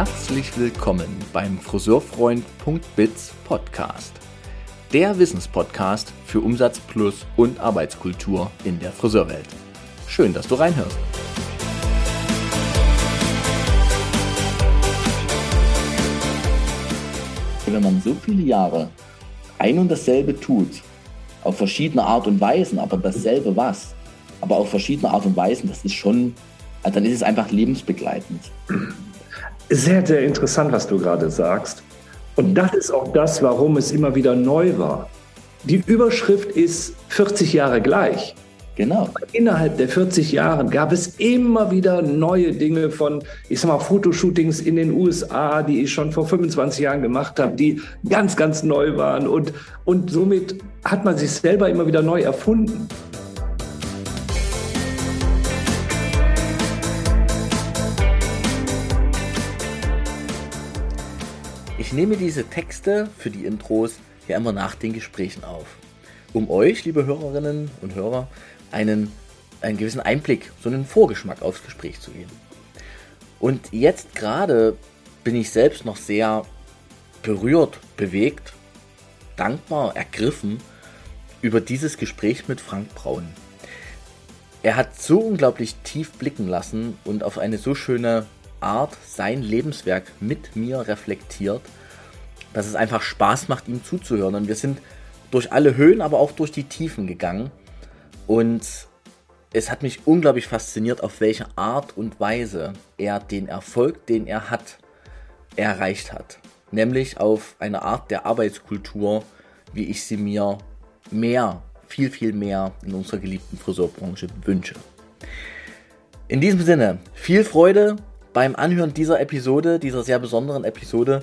Herzlich willkommen beim Friseurfreund.biz Podcast. Der Wissenspodcast für Umsatz Plus und Arbeitskultur in der Friseurwelt. Schön, dass du reinhörst. Wenn man so viele Jahre ein und dasselbe tut, auf verschiedene Art und Weisen, aber dasselbe was, aber auf verschiedene Art und Weisen, das ist schon, dann ist es einfach lebensbegleitend. Sehr, sehr interessant, was du gerade sagst. Und das ist auch das, warum es immer wieder neu war. Die Überschrift ist 40 Jahre gleich. Genau. Innerhalb der 40 Jahre gab es immer wieder neue Dinge von, ich sag mal, Fotoshootings in den USA, die ich schon vor 25 Jahren gemacht habe, die ganz, ganz neu waren. Und, und somit hat man sich selber immer wieder neu erfunden. Ich nehme diese Texte für die Intros ja immer nach den Gesprächen auf, um euch, liebe Hörerinnen und Hörer, einen, einen gewissen Einblick, so einen Vorgeschmack aufs Gespräch zu geben. Und jetzt gerade bin ich selbst noch sehr berührt, bewegt, dankbar, ergriffen über dieses Gespräch mit Frank Braun. Er hat so unglaublich tief blicken lassen und auf eine so schöne Art sein Lebenswerk mit mir reflektiert, dass es einfach Spaß macht, ihm zuzuhören. Und wir sind durch alle Höhen, aber auch durch die Tiefen gegangen. Und es hat mich unglaublich fasziniert, auf welche Art und Weise er den Erfolg, den er hat, erreicht hat. Nämlich auf eine Art der Arbeitskultur, wie ich sie mir mehr, viel, viel mehr in unserer geliebten Friseurbranche wünsche. In diesem Sinne, viel Freude beim Anhören dieser Episode, dieser sehr besonderen Episode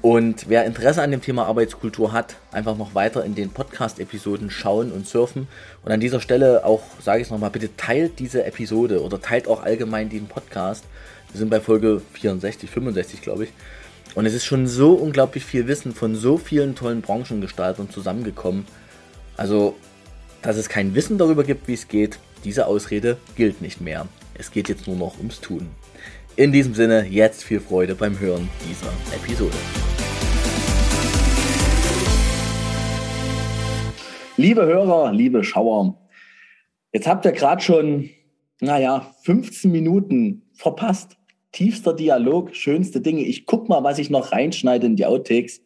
und wer Interesse an dem Thema Arbeitskultur hat, einfach noch weiter in den Podcast-Episoden schauen und surfen. Und an dieser Stelle auch, sage ich es nochmal, bitte teilt diese Episode oder teilt auch allgemein den Podcast. Wir sind bei Folge 64, 65, glaube ich. Und es ist schon so unglaublich viel Wissen von so vielen tollen Branchengestaltern zusammengekommen. Also, dass es kein Wissen darüber gibt, wie es geht, diese Ausrede gilt nicht mehr. Es geht jetzt nur noch ums Tun. In diesem Sinne, jetzt viel Freude beim Hören dieser Episode. Liebe Hörer, liebe Schauer, jetzt habt ihr gerade schon, naja, 15 Minuten verpasst. Tiefster Dialog, schönste Dinge. Ich guck mal, was ich noch reinschneide in die Outtakes.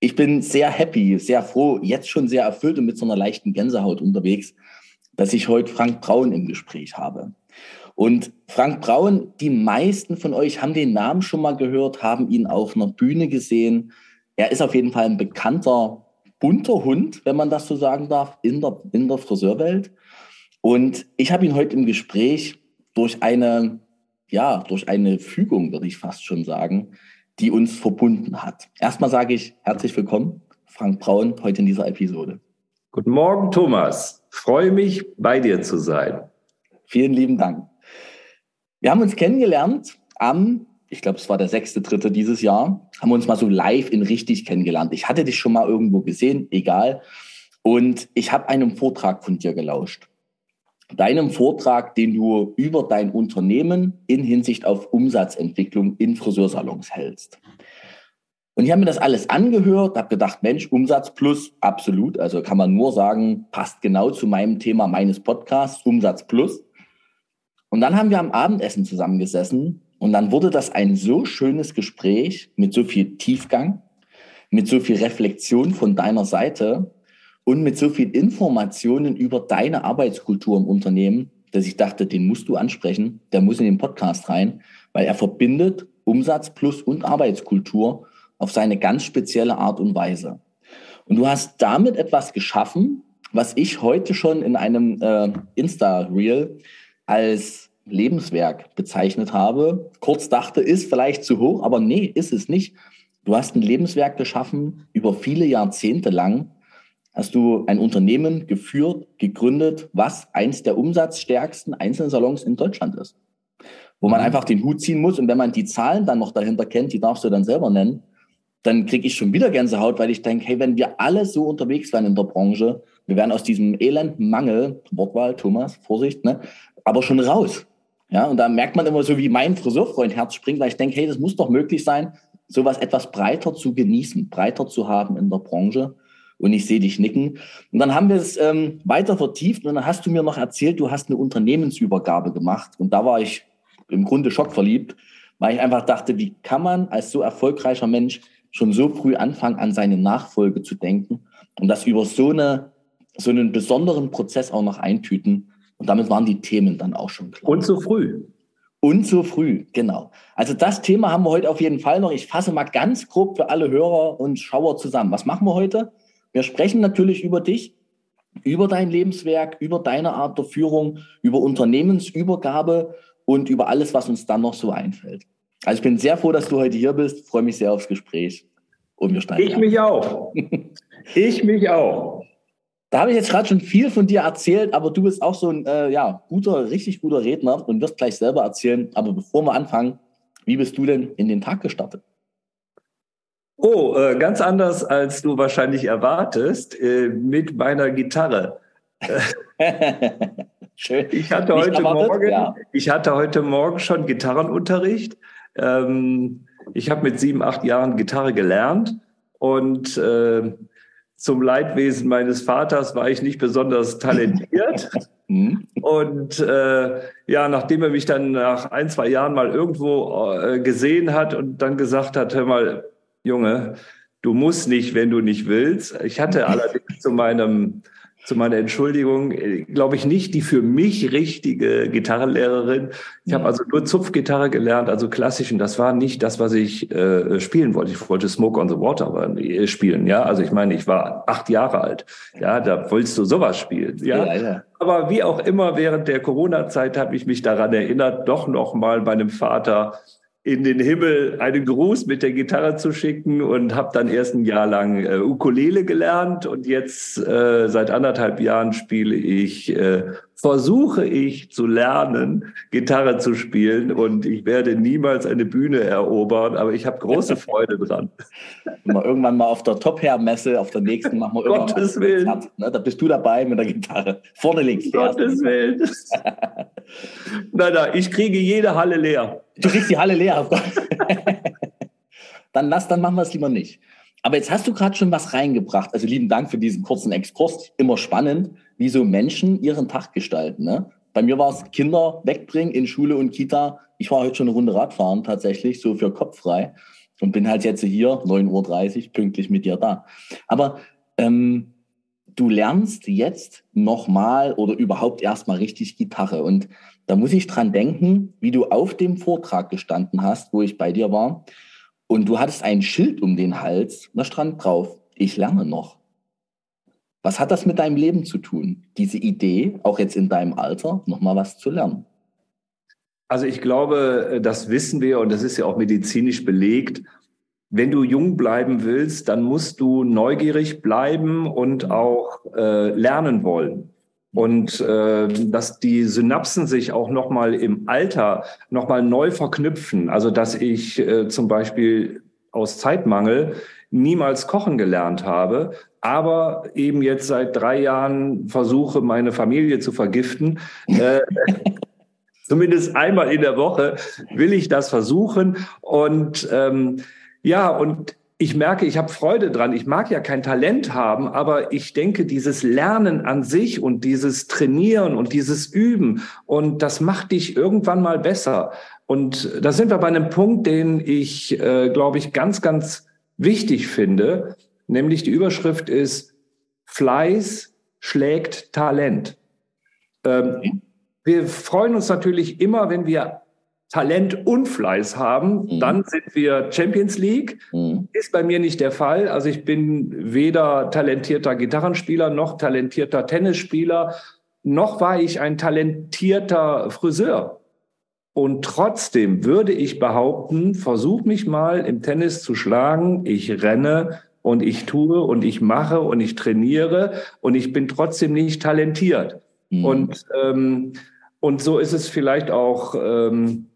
Ich bin sehr happy, sehr froh, jetzt schon sehr erfüllt und mit so einer leichten Gänsehaut unterwegs, dass ich heute Frank Braun im Gespräch habe. Und Frank Braun, die meisten von euch haben den Namen schon mal gehört, haben ihn auf einer Bühne gesehen. Er ist auf jeden Fall ein bekannter, bunter Hund, wenn man das so sagen darf, in der, in der Friseurwelt. Und ich habe ihn heute im Gespräch durch eine, ja, durch eine Fügung, würde ich fast schon sagen, die uns verbunden hat. Erstmal sage ich herzlich willkommen, Frank Braun, heute in dieser Episode. Guten Morgen, Thomas. Freue mich, bei dir zu sein. Vielen lieben Dank. Wir haben uns kennengelernt am, ich glaube, es war der sechste, dritte dieses Jahr, haben uns mal so live in richtig kennengelernt. Ich hatte dich schon mal irgendwo gesehen, egal. Und ich habe einem Vortrag von dir gelauscht. Deinem Vortrag, den du über dein Unternehmen in Hinsicht auf Umsatzentwicklung in Friseursalons hältst. Und ich habe mir das alles angehört, habe gedacht, Mensch, Umsatz plus, absolut. Also kann man nur sagen, passt genau zu meinem Thema meines Podcasts, Umsatz plus. Und dann haben wir am Abendessen zusammengesessen und dann wurde das ein so schönes Gespräch mit so viel Tiefgang, mit so viel Reflexion von deiner Seite und mit so viel Informationen über deine Arbeitskultur im Unternehmen, dass ich dachte, den musst du ansprechen, der muss in den Podcast rein, weil er verbindet Umsatz plus und Arbeitskultur auf seine ganz spezielle Art und Weise. Und du hast damit etwas geschaffen, was ich heute schon in einem äh, Insta-Reel als Lebenswerk bezeichnet habe. Kurz dachte, ist vielleicht zu hoch, aber nee, ist es nicht. Du hast ein Lebenswerk geschaffen, über viele Jahrzehnte lang hast du ein Unternehmen geführt, gegründet, was eins der umsatzstärksten Einzelsalons in Deutschland ist. Wo man mhm. einfach den Hut ziehen muss und wenn man die Zahlen dann noch dahinter kennt, die darfst du dann selber nennen, dann kriege ich schon wieder Gänsehaut, weil ich denke, hey, wenn wir alle so unterwegs wären in der Branche, wir wären aus diesem elenden Mangel, Wortwahl, Thomas, Vorsicht, ne, aber schon raus. Ja, und da merkt man immer so, wie mein Friseurfreund Herz springt, weil ich denke, hey, das muss doch möglich sein, sowas etwas breiter zu genießen, breiter zu haben in der Branche. Und ich sehe dich nicken. Und dann haben wir es ähm, weiter vertieft und dann hast du mir noch erzählt, du hast eine Unternehmensübergabe gemacht. Und da war ich im Grunde schockverliebt, weil ich einfach dachte, wie kann man als so erfolgreicher Mensch schon so früh anfangen, an seine Nachfolge zu denken und das über so, eine, so einen besonderen Prozess auch noch eintüten. Und damit waren die Themen dann auch schon klar. Und so früh. Und so früh, genau. Also das Thema haben wir heute auf jeden Fall noch. Ich fasse mal ganz grob für alle Hörer und Schauer zusammen. Was machen wir heute? Wir sprechen natürlich über dich, über dein Lebenswerk, über deine Art der Führung, über Unternehmensübergabe und über alles, was uns dann noch so einfällt. Also ich bin sehr froh, dass du heute hier bist. Freue mich sehr aufs Gespräch. Und wir steigen. Ich an. mich auch. ich mich auch. Da habe ich jetzt gerade schon viel von dir erzählt, aber du bist auch so ein äh, ja, guter, richtig guter Redner und wirst gleich selber erzählen. Aber bevor wir anfangen, wie bist du denn in den Tag gestartet? Oh, äh, ganz anders, als du wahrscheinlich erwartest, äh, mit meiner Gitarre. Schön. Ich hatte, heute Morgen, ja. ich hatte heute Morgen schon Gitarrenunterricht. Ähm, ich habe mit sieben, acht Jahren Gitarre gelernt und äh, zum Leidwesen meines Vaters war ich nicht besonders talentiert. Mhm. und äh, ja, nachdem er mich dann nach ein, zwei Jahren mal irgendwo äh, gesehen hat und dann gesagt hat, hör mal, Junge, du musst nicht, wenn du nicht willst. Ich hatte allerdings zu meinem zu meiner Entschuldigung, äh, glaube ich nicht die für mich richtige Gitarrenlehrerin. Ich habe also nur Zupfgitarre gelernt, also klassisch, und das war nicht das, was ich äh, spielen wollte. Ich wollte Smoke on the Water äh, spielen, ja. Also ich meine, ich war acht Jahre alt. Ja, da wolltest du sowas spielen, ja. ja, ja. Aber wie auch immer, während der Corona-Zeit habe ich mich daran erinnert, doch noch mal meinem Vater in den Himmel einen Gruß mit der Gitarre zu schicken und habe dann erst ein Jahr lang äh, Ukulele gelernt und jetzt äh, seit anderthalb Jahren spiele ich, äh, versuche ich zu lernen, Gitarre zu spielen und ich werde niemals eine Bühne erobern, aber ich habe große Freude dran. Mal irgendwann mal auf der Top Hair Messe, auf der nächsten machen wir irgendwann Gottes mal Willen. Konzert, ne? Da bist du dabei mit der Gitarre. Vorne links. Gottes Willen. nein, nein, ich kriege jede Halle leer. Du kriegst die Halle leer. dann lass, dann machen wir es lieber nicht. Aber jetzt hast du gerade schon was reingebracht. Also lieben Dank für diesen kurzen Exkurs. Immer spannend, wie so Menschen ihren Tag gestalten. Ne? Bei mir war es Kinder wegbringen in Schule und Kita. Ich war heute schon eine Runde Radfahren tatsächlich, so für Kopf frei. Und bin halt jetzt hier, 9.30 Uhr, pünktlich mit dir da. Aber ähm, du lernst jetzt nochmal oder überhaupt erstmal richtig Gitarre. Und da muss ich dran denken, wie du auf dem Vortrag gestanden hast, wo ich bei dir war. Und du hattest ein Schild um den Hals, da stand drauf, ich lerne noch. Was hat das mit deinem Leben zu tun? Diese Idee, auch jetzt in deinem Alter, nochmal was zu lernen? Also ich glaube, das wissen wir und das ist ja auch medizinisch belegt. Wenn du jung bleiben willst, dann musst du neugierig bleiben und auch äh, lernen wollen und äh, dass die Synapsen sich auch noch mal im Alter noch mal neu verknüpfen. Also dass ich äh, zum Beispiel aus Zeitmangel niemals kochen gelernt habe, aber eben jetzt seit drei Jahren versuche, meine Familie zu vergiften. Äh, zumindest einmal in der Woche will ich das versuchen. Und ähm, ja, und ich merke, ich habe Freude dran. Ich mag ja kein Talent haben, aber ich denke, dieses Lernen an sich und dieses Trainieren und dieses Üben und das macht dich irgendwann mal besser. Und da sind wir bei einem Punkt, den ich, äh, glaube ich, ganz, ganz wichtig finde. Nämlich die Überschrift ist Fleiß schlägt Talent. Ähm, wir freuen uns natürlich immer, wenn wir Talent und Fleiß haben, mhm. dann sind wir Champions League. Mhm. Ist bei mir nicht der Fall. Also ich bin weder talentierter Gitarrenspieler noch talentierter Tennisspieler, noch war ich ein talentierter Friseur. Und trotzdem würde ich behaupten, versuch mich mal im Tennis zu schlagen. Ich renne und ich tue und ich mache und ich trainiere und ich bin trotzdem nicht talentiert. Mhm. Und, ähm, und so ist es vielleicht auch ähm,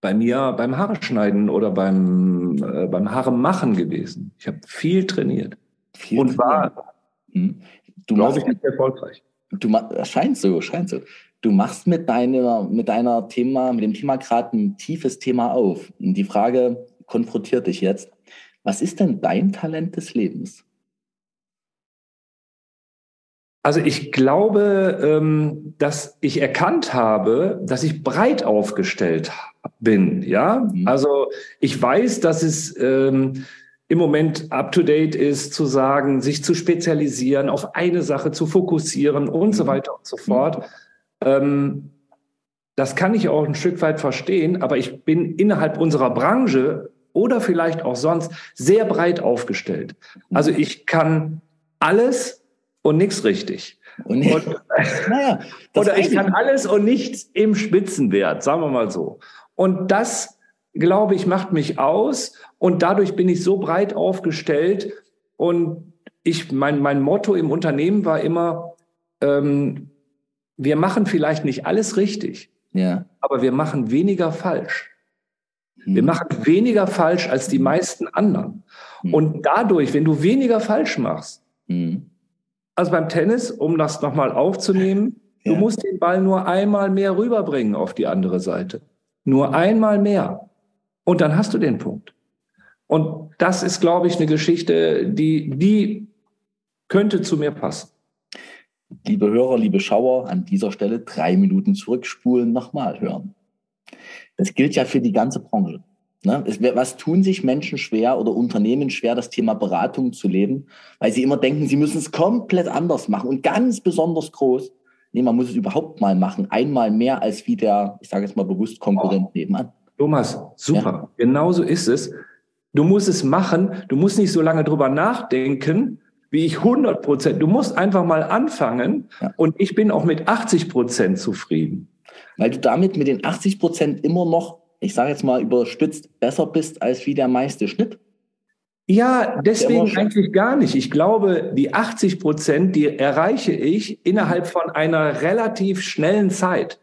bei mir beim Haare schneiden oder beim, äh, beim Haare machen gewesen. Ich habe viel trainiert viel und war, hm. du glaube ich, nicht erfolgreich. Du scheint so, scheint so. Du machst mit deiner, mit deiner Thema, mit dem Thema gerade ein tiefes Thema auf. Und die Frage konfrontiert dich jetzt. Was ist denn dein Talent des Lebens? Also ich glaube, ähm, dass ich erkannt habe, dass ich breit aufgestellt bin. Ja, mhm. also ich weiß, dass es ähm, im Moment up to date ist, zu sagen, sich zu spezialisieren, auf eine Sache zu fokussieren und so mhm. weiter und so fort. Ähm, das kann ich auch ein Stück weit verstehen, aber ich bin innerhalb unserer Branche oder vielleicht auch sonst sehr breit aufgestellt. Also ich kann alles und nichts richtig. Und, und naja, oder ich kann alles und nichts im Spitzenwert, sagen wir mal so. Und das, glaube ich, macht mich aus. Und dadurch bin ich so breit aufgestellt. Und ich, mein, mein Motto im Unternehmen war immer, ähm, wir machen vielleicht nicht alles richtig, ja. aber wir machen weniger falsch. Hm. Wir machen weniger falsch als die meisten anderen. Hm. Und dadurch, wenn du weniger falsch machst, hm. Also beim Tennis, um das nochmal aufzunehmen, ja. du musst den Ball nur einmal mehr rüberbringen auf die andere Seite. Nur einmal mehr. Und dann hast du den Punkt. Und das ist, glaube ich, eine Geschichte, die, die könnte zu mir passen. Liebe Hörer, liebe Schauer, an dieser Stelle drei Minuten zurückspulen, nochmal hören. Das gilt ja für die ganze Branche. Ne? Was tun sich Menschen schwer oder Unternehmen schwer, das Thema Beratung zu leben, weil sie immer denken, sie müssen es komplett anders machen und ganz besonders groß. Nee, man muss es überhaupt mal machen, einmal mehr als wie der, ich sage jetzt mal bewusst, Konkurrent oh. nebenan. Thomas, super. Ja. Genauso ist es. Du musst es machen. Du musst nicht so lange drüber nachdenken, wie ich 100 Prozent. Du musst einfach mal anfangen. Ja. Und ich bin auch mit 80 Prozent zufrieden. Weil du damit mit den 80 Prozent immer noch ich sage jetzt mal überspitzt, besser bist als wie der meiste Schnitt? Ja, deswegen eigentlich gar nicht. Ich glaube, die 80 Prozent, die erreiche ich innerhalb von einer relativ schnellen Zeit.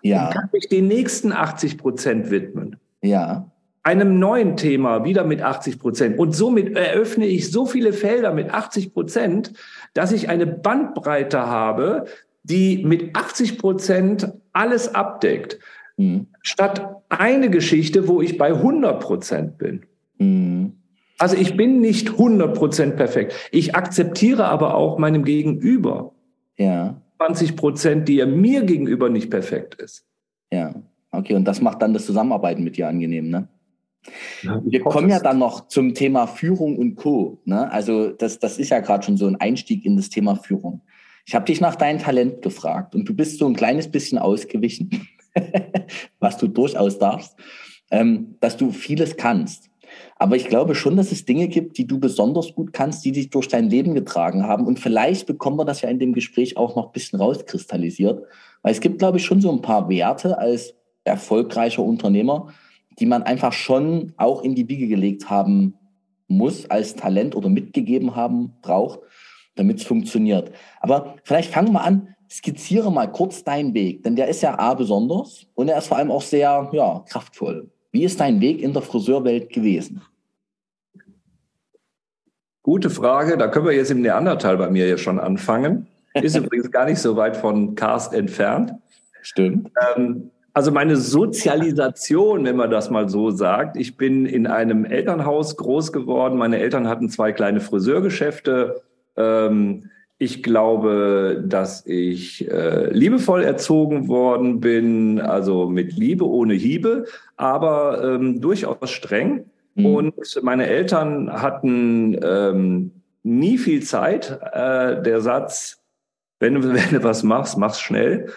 Ja. Dann kann ich den nächsten 80 Prozent widmen. Ja. Einem neuen Thema wieder mit 80 Prozent. Und somit eröffne ich so viele Felder mit 80 Prozent, dass ich eine Bandbreite habe, die mit 80 Prozent alles abdeckt. Mhm. Statt eine Geschichte, wo ich bei 100 Prozent bin. Mhm. Also ich bin nicht 100 Prozent perfekt. Ich akzeptiere aber auch meinem Gegenüber ja. 20 Prozent, die er mir gegenüber nicht perfekt ist. Ja, okay. Und das macht dann das Zusammenarbeiten mit dir angenehm, ne? Wir kommen ja dann noch zum Thema Führung und Co. Ne? Also das, das ist ja gerade schon so ein Einstieg in das Thema Führung. Ich habe dich nach deinem Talent gefragt und du bist so ein kleines bisschen ausgewichen. was du durchaus darfst, ähm, dass du vieles kannst. Aber ich glaube schon, dass es Dinge gibt, die du besonders gut kannst, die dich durch dein Leben getragen haben. Und vielleicht bekommen wir das ja in dem Gespräch auch noch ein bisschen rauskristallisiert. Weil es gibt, glaube ich, schon so ein paar Werte als erfolgreicher Unternehmer, die man einfach schon auch in die Wiege gelegt haben muss, als Talent oder mitgegeben haben, braucht, damit es funktioniert. Aber vielleicht fangen wir an, skizziere mal kurz deinen Weg, denn der ist ja A besonders und er ist vor allem auch sehr ja, kraftvoll. Wie ist dein Weg in der Friseurwelt gewesen? Gute Frage. Da können wir jetzt im Neandertal bei mir ja schon anfangen. Ist übrigens gar nicht so weit von Karst entfernt. Stimmt. Ähm, also meine Sozialisation, wenn man das mal so sagt. Ich bin in einem Elternhaus groß geworden. Meine Eltern hatten zwei kleine Friseurgeschäfte. Ähm, ich glaube, dass ich äh, liebevoll erzogen worden bin, also mit Liebe ohne Hiebe, aber ähm, durchaus streng. Mhm. Und meine Eltern hatten ähm, nie viel Zeit. Äh, der Satz, wenn du, wenn du was machst, mach's schnell.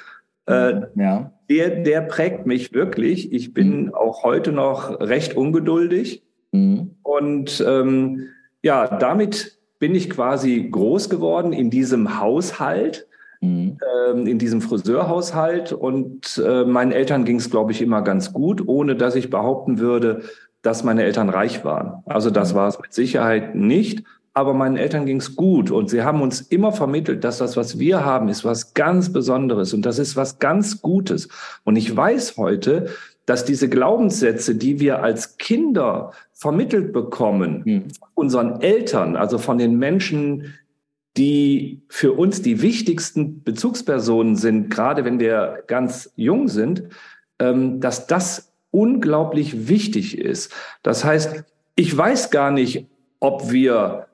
Äh, ja. Der, der prägt mich wirklich. Ich bin mhm. auch heute noch recht ungeduldig. Mhm. Und ähm, ja, damit bin ich quasi groß geworden in diesem Haushalt, mhm. ähm, in diesem Friseurhaushalt. Und äh, meinen Eltern ging es, glaube ich, immer ganz gut, ohne dass ich behaupten würde, dass meine Eltern reich waren. Also das mhm. war es mit Sicherheit nicht. Aber meinen Eltern ging es gut und sie haben uns immer vermittelt, dass das, was wir haben, ist was ganz Besonderes und das ist was ganz Gutes. Und ich weiß heute, dass diese Glaubenssätze, die wir als Kinder vermittelt bekommen, mhm. unseren Eltern, also von den Menschen, die für uns die wichtigsten Bezugspersonen sind, gerade wenn wir ganz jung sind, ähm, dass das unglaublich wichtig ist. Das heißt, ich weiß gar nicht, ob wir,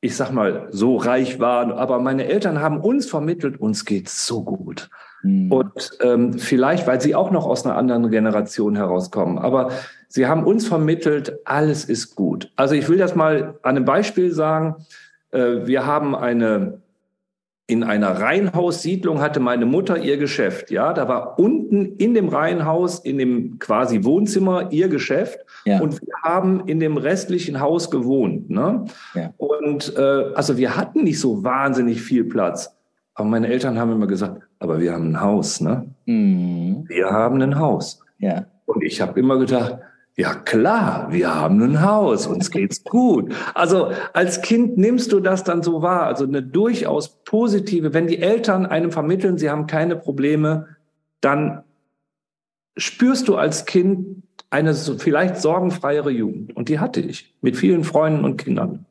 ich sag mal, so reich waren, aber meine Eltern haben uns vermittelt, uns geht's so gut. Mhm. Und ähm, vielleicht, weil sie auch noch aus einer anderen Generation herauskommen, aber sie haben uns vermittelt, alles ist gut. Also ich will das mal an einem Beispiel sagen. Äh, wir haben eine in einer Reihenhaussiedlung hatte meine Mutter ihr Geschäft. Ja, da war unten in dem Reihenhaus, in dem quasi Wohnzimmer ihr Geschäft. Ja. Und wir haben in dem restlichen Haus gewohnt. Ne? Ja. Und äh, also wir hatten nicht so wahnsinnig viel Platz. Aber meine Eltern haben immer gesagt, aber wir haben ein Haus. Ne? Mhm. Wir haben ein Haus. Ja. Und ich habe immer gedacht, ja klar, wir haben ein Haus, uns geht's gut. Also als Kind nimmst du das dann so wahr, also eine durchaus positive, wenn die Eltern einem vermitteln, sie haben keine Probleme, dann spürst du als Kind eine vielleicht sorgenfreiere Jugend. Und die hatte ich mit vielen Freunden und Kindern.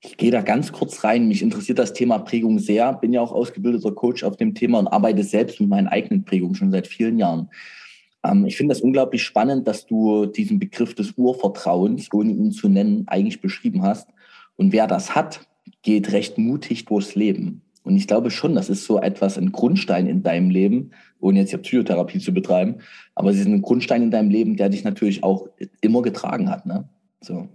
Ich gehe da ganz kurz rein. Mich interessiert das Thema Prägung sehr. Bin ja auch ausgebildeter Coach auf dem Thema und arbeite selbst mit meinen eigenen Prägungen schon seit vielen Jahren. Ähm, ich finde das unglaublich spannend, dass du diesen Begriff des Urvertrauens, ohne ihn zu nennen, eigentlich beschrieben hast. Und wer das hat, geht recht mutig durchs Leben. Und ich glaube schon, das ist so etwas, ein Grundstein in deinem Leben, ohne jetzt ja Psychotherapie zu betreiben, aber es ist ein Grundstein in deinem Leben, der dich natürlich auch immer getragen hat. Ne? So.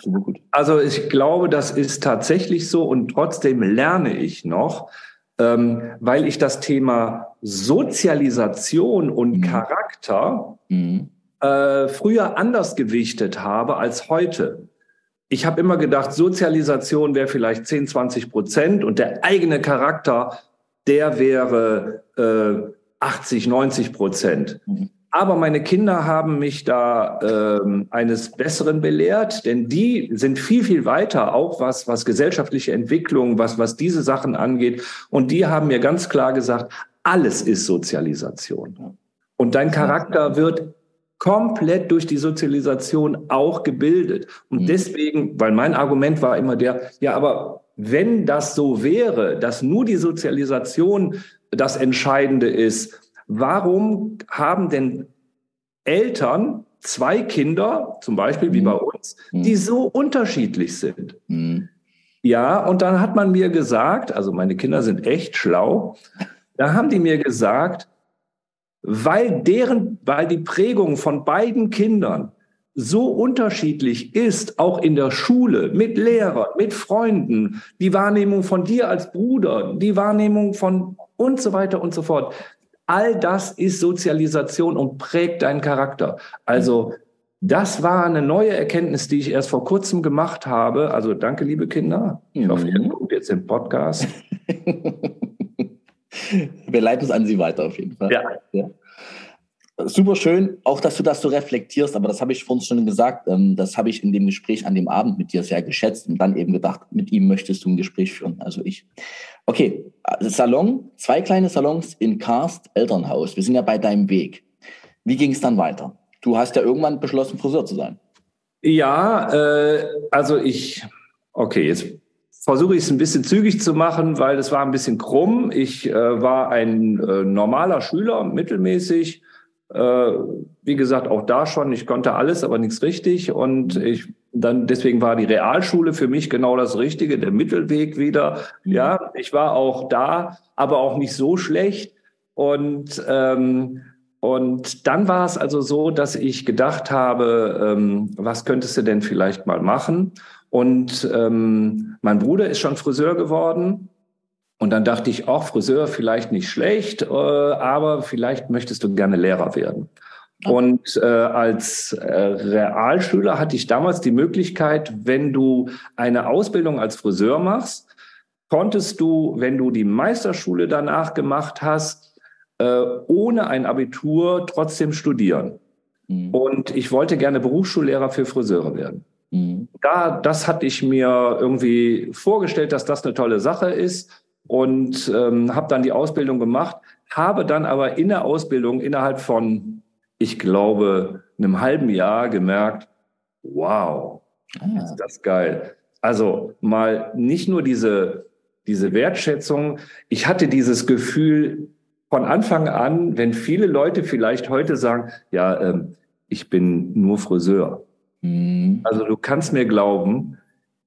Super gut. Also ich glaube, das ist tatsächlich so und trotzdem lerne ich noch, ähm, weil ich das Thema Sozialisation und mhm. Charakter mhm. Äh, früher anders gewichtet habe als heute. Ich habe immer gedacht, Sozialisation wäre vielleicht 10, 20 Prozent und der eigene Charakter, der wäre äh, 80, 90 Prozent. Mhm. Aber meine Kinder haben mich da ähm, eines Besseren belehrt, denn die sind viel, viel weiter, auch was, was gesellschaftliche Entwicklung, was, was diese Sachen angeht. Und die haben mir ganz klar gesagt, alles ist Sozialisation. Und dein Charakter wird komplett durch die Sozialisation auch gebildet. Und mhm. deswegen, weil mein Argument war immer der, ja, aber wenn das so wäre, dass nur die Sozialisation das Entscheidende ist, Warum haben denn Eltern zwei Kinder, zum Beispiel wie mhm. bei uns, die mhm. so unterschiedlich sind? Mhm. Ja, und dann hat man mir gesagt, also meine Kinder sind echt schlau, da haben die mir gesagt, weil deren, weil die Prägung von beiden Kindern so unterschiedlich ist, auch in der Schule, mit Lehrern, mit Freunden, die Wahrnehmung von dir als Bruder, die Wahrnehmung von und so weiter und so fort. All das ist Sozialisation und prägt deinen Charakter. Also das war eine neue Erkenntnis, die ich erst vor kurzem gemacht habe. Also danke, liebe Kinder. Ich hoffe, ihr mhm. guckt jetzt den Podcast. Wir leiten es an Sie weiter auf jeden Fall. Ja. ja. Super schön, auch dass du das so reflektierst, aber das habe ich vorhin schon gesagt. Ähm, das habe ich in dem Gespräch an dem Abend mit dir sehr geschätzt und dann eben gedacht, mit ihm möchtest du ein Gespräch führen, also ich. Okay, Salon, zwei kleine Salons in Karst, Elternhaus. Wir sind ja bei deinem Weg. Wie ging es dann weiter? Du hast ja irgendwann beschlossen, Friseur zu sein. Ja, äh, also ich, okay, jetzt versuche ich es ein bisschen zügig zu machen, weil es war ein bisschen krumm. Ich äh, war ein äh, normaler Schüler, mittelmäßig äh, wie gesagt, auch da schon, ich konnte alles, aber nichts richtig. Und ich dann, deswegen war die Realschule für mich genau das Richtige, der Mittelweg wieder. Mhm. Ja, ich war auch da, aber auch nicht so schlecht. Und, ähm, und dann war es also so, dass ich gedacht habe, ähm, was könntest du denn vielleicht mal machen? Und ähm, mein Bruder ist schon Friseur geworden. Und dann dachte ich, auch Friseur vielleicht nicht schlecht, äh, aber vielleicht möchtest du gerne Lehrer werden. Und äh, als äh, Realschüler hatte ich damals die Möglichkeit, wenn du eine Ausbildung als Friseur machst, konntest du, wenn du die Meisterschule danach gemacht hast, äh, ohne ein Abitur trotzdem studieren. Mhm. Und ich wollte gerne Berufsschullehrer für Friseure werden. Mhm. Da, das hatte ich mir irgendwie vorgestellt, dass das eine tolle Sache ist und ähm, habe dann die Ausbildung gemacht, habe dann aber in der Ausbildung innerhalb von, ich glaube, einem halben Jahr gemerkt, wow, ah. ist das geil. Also mal nicht nur diese diese Wertschätzung. Ich hatte dieses Gefühl von Anfang an, wenn viele Leute vielleicht heute sagen, ja, ähm, ich bin nur Friseur. Mhm. Also du kannst mir glauben,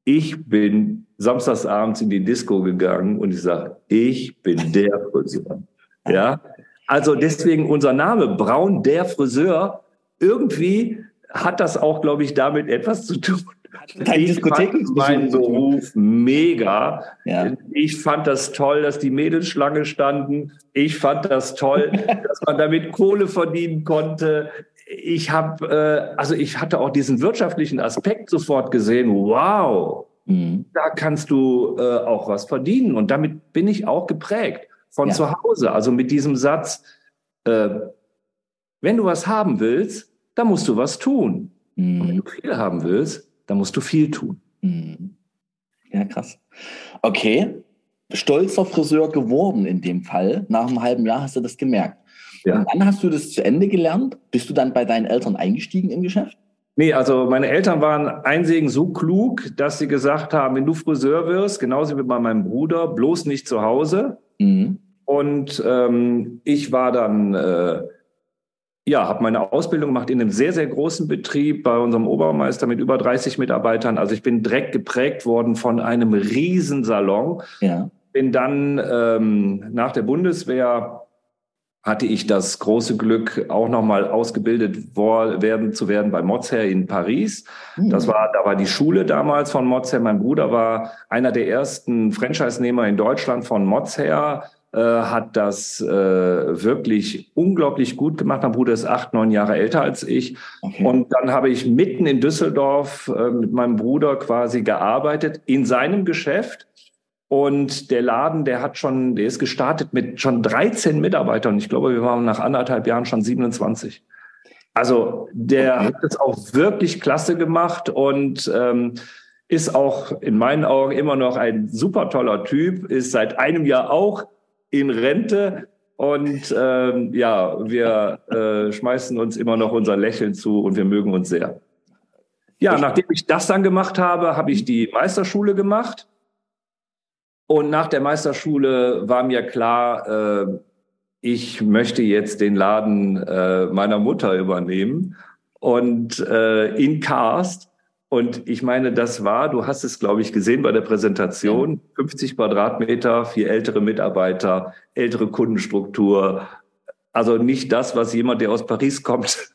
ich bin samstagsabends in die Disco gegangen und ich sage, ich bin der Friseur. Ja, also deswegen unser Name Braun, der Friseur. Irgendwie hat das auch, glaube ich, damit etwas zu tun. Diskotheken mein Beruf mega. Ja. Ich fand das toll, dass die Mädels Schlange standen. Ich fand das toll, dass man damit Kohle verdienen konnte. Ich habe, äh, also ich hatte auch diesen wirtschaftlichen Aspekt sofort gesehen. Wow, mhm. da kannst du äh, auch was verdienen. Und damit bin ich auch geprägt von ja. zu Hause. Also mit diesem Satz, äh, wenn du was haben willst, dann musst du was tun. Mhm. Und wenn du viel haben willst, dann musst du viel tun. Mhm. Ja, krass. Okay, stolzer Friseur geworden in dem Fall. Nach einem halben Jahr hast du das gemerkt. Ja. Und dann hast du das zu Ende gelernt. Bist du dann bei deinen Eltern eingestiegen im Geschäft? Nee, also meine Eltern waren einsegen so klug, dass sie gesagt haben, wenn du Friseur wirst, genauso wie bei meinem Bruder, bloß nicht zu Hause. Mhm. Und ähm, ich war dann, äh, ja, habe meine Ausbildung gemacht in einem sehr, sehr großen Betrieb bei unserem Obermeister mit über 30 Mitarbeitern. Also ich bin direkt geprägt worden von einem Riesensalon. Ja. Bin dann ähm, nach der Bundeswehr hatte ich das große Glück, auch nochmal ausgebildet werden zu werden bei Mozher in Paris. Mhm. Das war, da war die Schule damals von Mozher. Mein Bruder war einer der ersten Franchise-Nehmer in Deutschland von Mozher äh, hat das äh, wirklich unglaublich gut gemacht. Mein Bruder ist acht, neun Jahre älter als ich. Okay. Und dann habe ich mitten in Düsseldorf äh, mit meinem Bruder quasi gearbeitet in seinem Geschäft. Und der Laden, der hat schon, der ist gestartet mit schon 13 Mitarbeitern. Ich glaube, wir waren nach anderthalb Jahren schon 27. Also der hat es auch wirklich klasse gemacht und ähm, ist auch in meinen Augen immer noch ein super toller Typ, ist seit einem Jahr auch in Rente. Und ähm, ja, wir äh, schmeißen uns immer noch unser Lächeln zu und wir mögen uns sehr. Ja, nachdem ich das dann gemacht habe, habe ich die Meisterschule gemacht. Und nach der Meisterschule war mir klar, äh, ich möchte jetzt den Laden äh, meiner Mutter übernehmen und äh, in Cast und ich meine, das war, du hast es, glaube ich, gesehen bei der Präsentation, 50 Quadratmeter, vier ältere Mitarbeiter, ältere Kundenstruktur. Also nicht das, was jemand, der aus Paris kommt,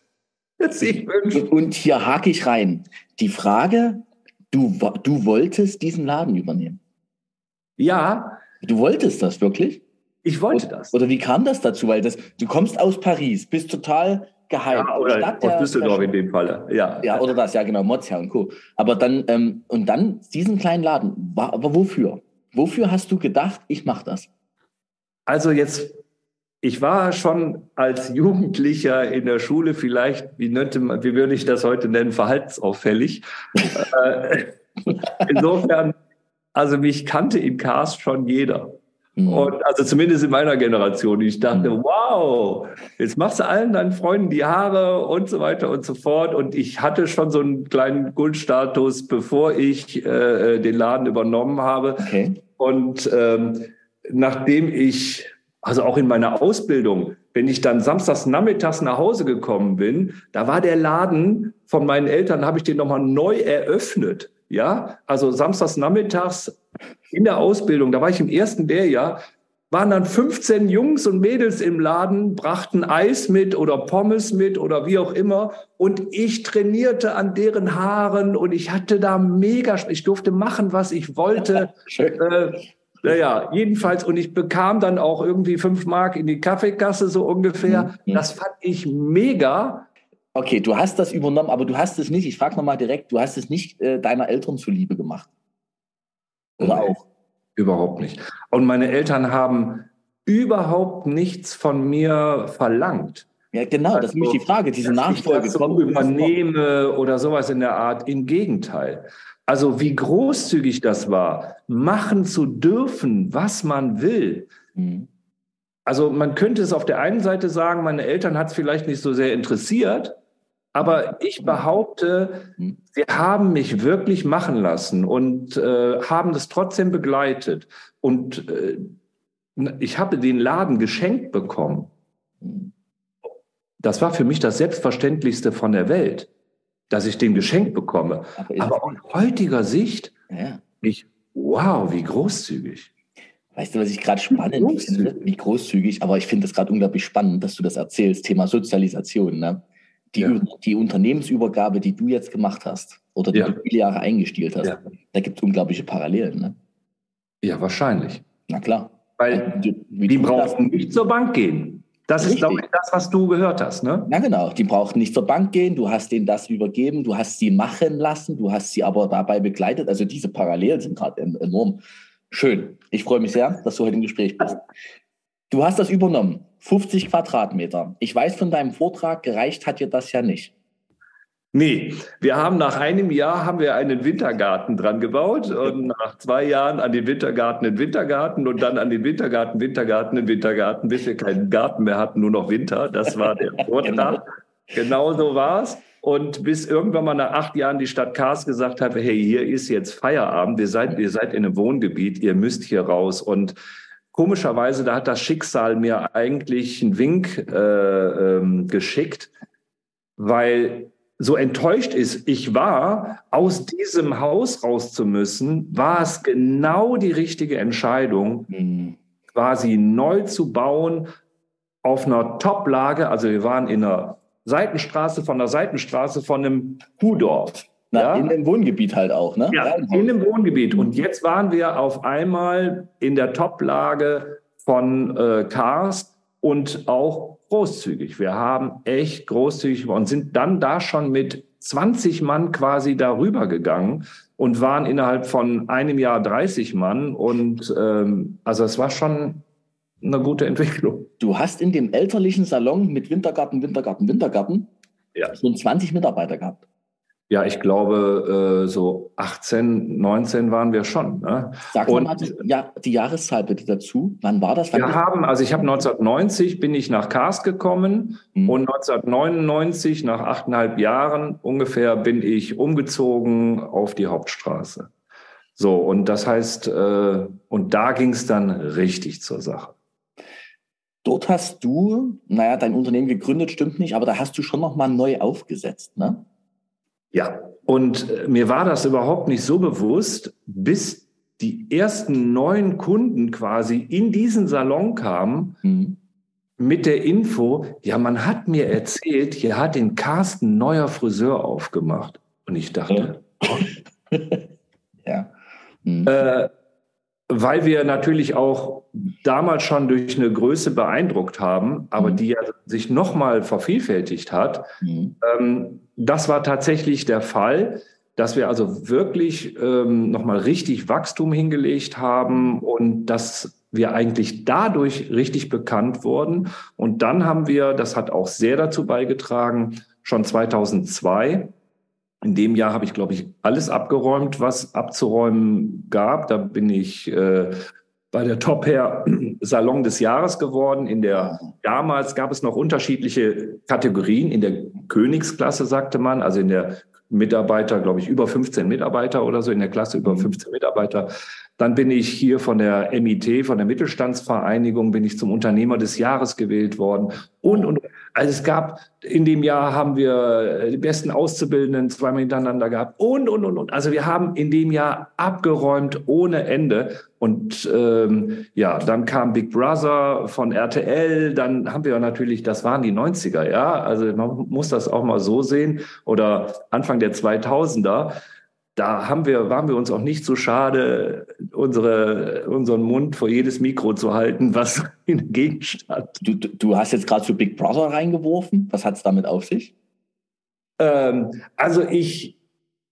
sich wünscht. Und hier hake ich rein. Die Frage, du, du wolltest diesen Laden übernehmen. Ja. Du wolltest das wirklich? Ich wollte das. Oder wie kam das dazu? Weil das, du kommst aus Paris, bist total geheim. Ja, oder Stadt aus Düsseldorf in dem Falle. Ja. ja, oder das, ja genau, Mozja und Co. Aber dann, ähm, und dann diesen kleinen Laden, aber wofür? Wofür hast du gedacht, ich mache das? Also jetzt, ich war schon als Jugendlicher in der Schule vielleicht, wie, man, wie würde ich das heute nennen, verhaltensauffällig. Äh, insofern, also mich kannte in Cast schon jeder. Mhm. Und also zumindest in meiner Generation. Ich dachte, mhm. wow, jetzt machst du allen deinen Freunden die Haare und so weiter und so fort. Und ich hatte schon so einen kleinen Guldstatus, bevor ich äh, den Laden übernommen habe. Okay. Und ähm, nachdem ich, also auch in meiner Ausbildung, wenn ich dann samstags nachmittags nach Hause gekommen bin, da war der Laden von meinen Eltern, habe ich den nochmal neu eröffnet. Ja, also samstags nachmittags in der Ausbildung, da war ich im ersten Lehrjahr, waren dann 15 Jungs und Mädels im Laden, brachten Eis mit oder Pommes mit oder wie auch immer. Und ich trainierte an deren Haaren und ich hatte da mega, ich durfte machen, was ich wollte. äh, naja, jedenfalls, und ich bekam dann auch irgendwie fünf Mark in die Kaffeekasse, so ungefähr. Mhm. Das fand ich mega. Okay, du hast das übernommen, aber du hast es nicht, ich frage nochmal direkt, du hast es nicht äh, deiner Eltern zuliebe gemacht. Oder auch? Überhaupt nicht. Und meine Eltern haben überhaupt nichts von mir verlangt. Ja, genau, das ist nämlich die also, Frage, diese Nachfolge. Ich das so übernehme oder sowas in der Art. Im Gegenteil. Also wie großzügig das war, machen zu dürfen, was man will. Mhm. Also man könnte es auf der einen Seite sagen, meine Eltern hat es vielleicht nicht so sehr interessiert, Aber ich behaupte, hm. sie haben mich wirklich machen lassen und äh, haben das trotzdem begleitet. Und äh, ich habe den Laden geschenkt bekommen. Das war für mich das Selbstverständlichste von der Welt, dass ich den geschenkt bekomme. Aber, Aber aus heutiger Sicht, ja. ich, wow, wie großzügig. Weißt du, was ich gerade spannend finde? Wie großzügig, aber ich finde es gerade unglaublich spannend, dass du das erzählst, Thema Sozialisation. Ne? Die, ja. die Unternehmensübergabe, die du jetzt gemacht hast oder die ja. du viele Jahre eingestielt hast, ja. da gibt es unglaubliche Parallelen. Ne? Ja, wahrscheinlich. Na klar. Weil die, die brauchen nicht zur Bank gehen. Das Richtig. ist, glaube ich, das, was du gehört hast, ne? Ja, genau. Die brauchten nicht zur Bank gehen, du hast denen das übergeben, du hast sie machen lassen, du hast sie aber dabei begleitet. Also diese Parallelen sind gerade enorm. Schön. Ich freue mich sehr, dass du heute im Gespräch bist. Du hast das übernommen. 50 Quadratmeter. Ich weiß von deinem Vortrag, gereicht hat dir das ja nicht. Nee, wir haben nach einem Jahr haben wir einen Wintergarten dran gebaut und nach zwei Jahren an den Wintergarten in Wintergarten und dann an den Wintergarten, Wintergarten in Wintergarten, bis wir keinen Garten mehr hatten, nur noch Winter. Das war der Vortrag. genau so war's. Und bis irgendwann mal nach acht Jahren die Stadt Kars gesagt hat, hey, hier ist jetzt Feierabend, ihr seid, ihr seid in einem Wohngebiet, ihr müsst hier raus. Und komischerweise, da hat das Schicksal mir eigentlich einen Wink äh, ähm, geschickt, weil so enttäuscht ist, ich war, aus diesem Haus raus zu müssen, war es genau die richtige Entscheidung, mhm. quasi neu zu bauen auf einer Top-Lage. Also wir waren in einer Seitenstraße von der Seitenstraße von einem Kuhdorf. Na, ja? In dem Wohngebiet halt auch, ne? Ja, in dem Wohngebiet. Und jetzt waren wir auf einmal in der Top-Lage von äh, Cars und auch großzügig. Wir haben echt großzügig und sind dann da schon mit 20 Mann quasi darüber gegangen und waren innerhalb von einem Jahr 30 Mann. Und ähm, also es war schon eine gute Entwicklung. Du hast in dem elterlichen Salon mit Wintergarten, Wintergarten, Wintergarten ja. schon 20 Mitarbeiter gehabt. Ja, ich glaube, äh, so 18, 19 waren wir schon. Ne? Sag und, mal die, ja, die Jahreszahl bitte dazu. Wann war das? Wann wir haben, also ich habe 1990 bin ich nach Kars gekommen hm. und 1999, nach achteinhalb Jahren ungefähr, bin ich umgezogen auf die Hauptstraße. So, und das heißt, äh, und da ging es dann richtig zur Sache. Dort hast du, naja, dein Unternehmen gegründet, stimmt nicht, aber da hast du schon nochmal neu aufgesetzt, ne? Ja, und äh, mir war das überhaupt nicht so bewusst, bis die ersten neuen Kunden quasi in diesen Salon kamen mhm. mit der Info, ja, man hat mir erzählt, hier hat den Carsten neuer Friseur aufgemacht. Und ich dachte, ja. ja. Mhm. Äh, weil wir natürlich auch damals schon durch eine Größe beeindruckt haben, aber mhm. die ja sich nochmal vervielfältigt hat. Mhm. Ähm, das war tatsächlich der Fall, dass wir also wirklich ähm, nochmal richtig Wachstum hingelegt haben und dass wir eigentlich dadurch richtig bekannt wurden. Und dann haben wir, das hat auch sehr dazu beigetragen, schon 2002 in dem Jahr habe ich, glaube ich, alles abgeräumt, was abzuräumen gab. Da bin ich äh, bei der Top Hair Salon des Jahres geworden. In der damals gab es noch unterschiedliche Kategorien. In der Königsklasse sagte man, also in der Mitarbeiter, glaube ich, über 15 Mitarbeiter oder so, in der Klasse über 15 mhm. Mitarbeiter. Dann bin ich hier von der MIT, von der Mittelstandsvereinigung, bin ich zum Unternehmer des Jahres gewählt worden und, und, also es gab, in dem Jahr haben wir die besten Auszubildenden zweimal hintereinander gehabt und, und, und, und. Also wir haben in dem Jahr abgeräumt ohne Ende. Und ähm, ja, dann kam Big Brother von RTL, dann haben wir natürlich, das waren die 90er, ja, also man muss das auch mal so sehen, oder Anfang der 2000er da haben wir, waren wir uns auch nicht so schade, unsere, unseren Mund vor jedes Mikro zu halten, was in der Gegend stand. Du, du hast jetzt gerade zu Big Brother reingeworfen. Was hat es damit auf sich? Ähm, also ich,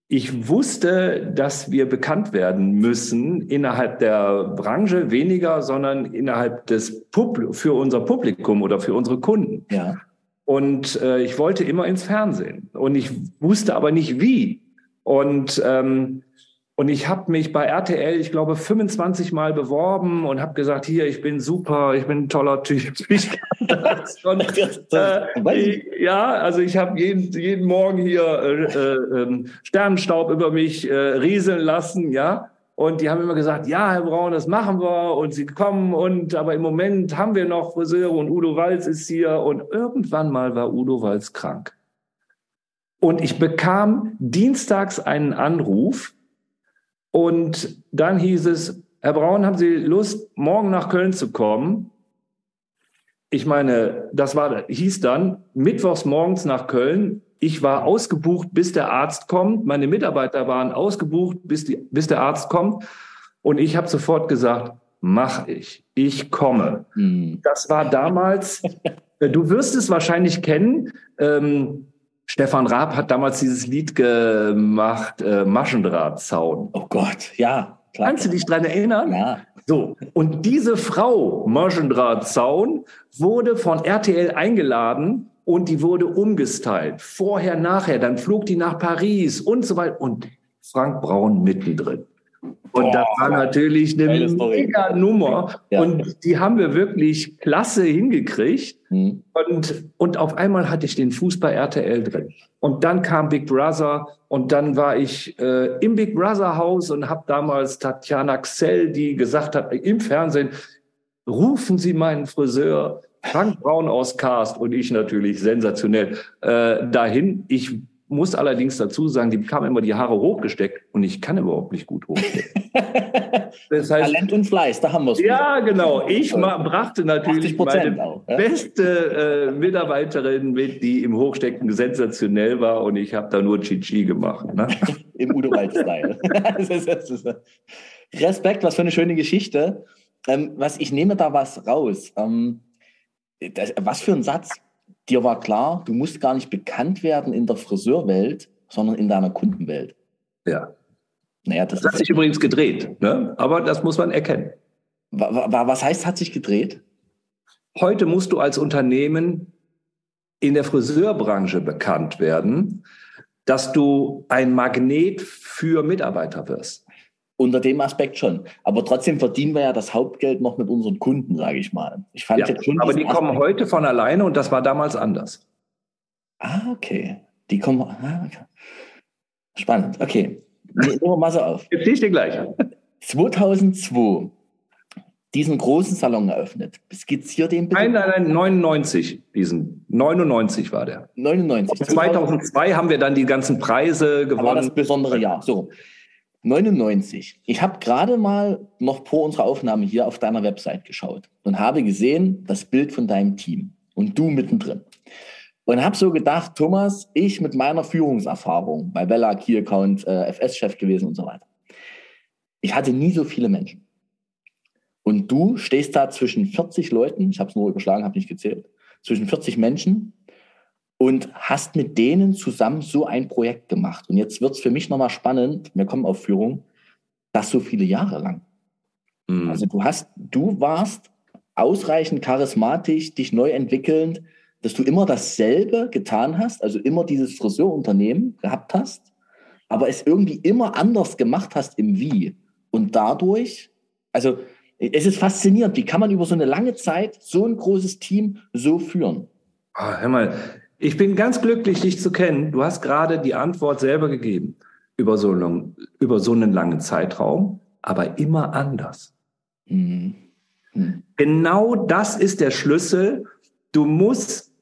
ich wusste, dass wir bekannt werden müssen innerhalb der Branche weniger, sondern innerhalb des Publi für unser Publikum oder für unsere Kunden. Ja. Und äh, ich wollte immer ins Fernsehen. Und ich wusste aber nicht wie. Und, ähm, Und ich habe mich bei RTL, ich glaube, 25 Mal beworben und habe gesagt, hier, ich bin super, ich bin ein toller Typ. Ich kann das schon. äh, ja, also ich habe jeden, jeden Morgen hier äh, äh, ähm, Sternenstaub über mich äh, rieseln lassen, ja. Und die haben immer gesagt, ja, Herr Braun, das machen wir und Sie kommen und aber im Moment haben wir noch Friseure und Udo Walz ist hier und irgendwann mal war Udo Walz krank. Und ich bekam dienstags einen Anruf und dann hieß es, Herr Braun, haben Sie Lust, morgen nach Köln zu kommen? Ich meine, das war, hieß dann, mittwochs morgens nach Köln. Ich war ausgebucht, bis der Arzt kommt. Meine Mitarbeiter waren ausgebucht, bis, die, bis der Arzt kommt. Und ich habe sofort gesagt, mach ich. Ich komme. Hm. Das war damals, du wirst es wahrscheinlich kennen. Ähm, Stefan Raab hat damals dieses Lied gemacht, äh, Maschendrahtzaun. Oh Gott, ja. Klar. Kannst du dich dran erinnern? Ja. So, und diese Frau, Maschendrahtzaun, wurde von RTL eingeladen und die wurde umgestylt. Vorher, nachher, dann flog die nach Paris und so weiter. Und Frank Braun mittendrin. Und oh, das war natürlich eine mega Nummer. Ja. Und die haben wir wirklich klasse hingekriegt. Mhm. Und, und auf einmal hatte ich den Fuß bei RTL drin. Und dann kam Big Brother und dann war ich äh, im Big Brother Haus und habe damals Tatjana Xell, die gesagt hat im Fernsehen, rufen Sie meinen Friseur Frank Braun aus Cast und ich natürlich sensationell äh, dahin. Ich muss allerdings dazu sagen, die bekamen immer die Haare hochgesteckt und ich kann überhaupt nicht gut hochstecken. Das heißt, Talent und Fleiß, da haben wir es. Ja, genau. Ich brachte natürlich meine auch, ja? beste äh, Mitarbeiterin mit, die im Hochstecken sensationell war und ich habe da nur Chichi gemacht. Ne? Im Udo Wald-Style. Respekt, was für eine schöne Geschichte. Ähm, was ich nehme da was raus. Ähm, das, was für ein Satz dir war klar, du musst gar nicht bekannt werden in der Friseurwelt, sondern in deiner Kundenwelt. Ja. Naja, das, das hat sich übrigens gedreht, ne? aber das muss man erkennen. Was heißt, hat sich gedreht? Heute musst du als Unternehmen in der Friseurbranche bekannt werden, dass du ein Magnet für Mitarbeiter wirst. Unter dem Aspekt schon. Aber trotzdem verdienen wir ja das Hauptgeld noch mit unseren Kunden, sage ich mal. Ich fand ja, jetzt schon aber die Aspekt kommen heute von alleine und das war damals anders. Ah, okay. Die kommen. Ah, okay. Spannend. Okay. Nehmen wir mal so auf. Jetzt sehe ich dir gleich. 2002 diesen großen Salon eröffnet. Skizzier den bitte. Nein, nein, nein, 99. Diesen 99 war der. 99. 2002 haben wir dann die ganzen Preise gewonnen. War das besondere Jahr. So. 99. Ich habe gerade mal noch vor unserer Aufnahme hier auf deiner Website geschaut und habe gesehen das Bild von deinem Team und du mittendrin. Und habe so gedacht, Thomas, ich mit meiner Führungserfahrung bei Bella, Key Account, äh, FS-Chef gewesen und so weiter. Ich hatte nie so viele Menschen. Und du stehst da zwischen 40 Leuten, ich habe es nur überschlagen, habe nicht gezählt, zwischen 40 Menschen und hast mit denen zusammen so ein Projekt gemacht. Und jetzt wird es für mich nochmal spannend, wir kommen auf Führung, das so viele Jahre lang. Mhm. Also du hast, du warst ausreichend charismatisch, dich neu entwickelnd, dass du immer dasselbe getan hast, also immer dieses Friseurunternehmen gehabt hast, aber es irgendwie immer anders gemacht hast im Wie. Und dadurch, also es ist faszinierend, wie kann man über so eine lange Zeit so ein großes Team so führen? Oh, hör mal, ich bin ganz glücklich, dich zu kennen. Du hast gerade die Antwort selber gegeben über so, einen, über so einen langen Zeitraum, aber immer anders. Mhm. Mhm. Genau das ist der Schlüssel. Du musst,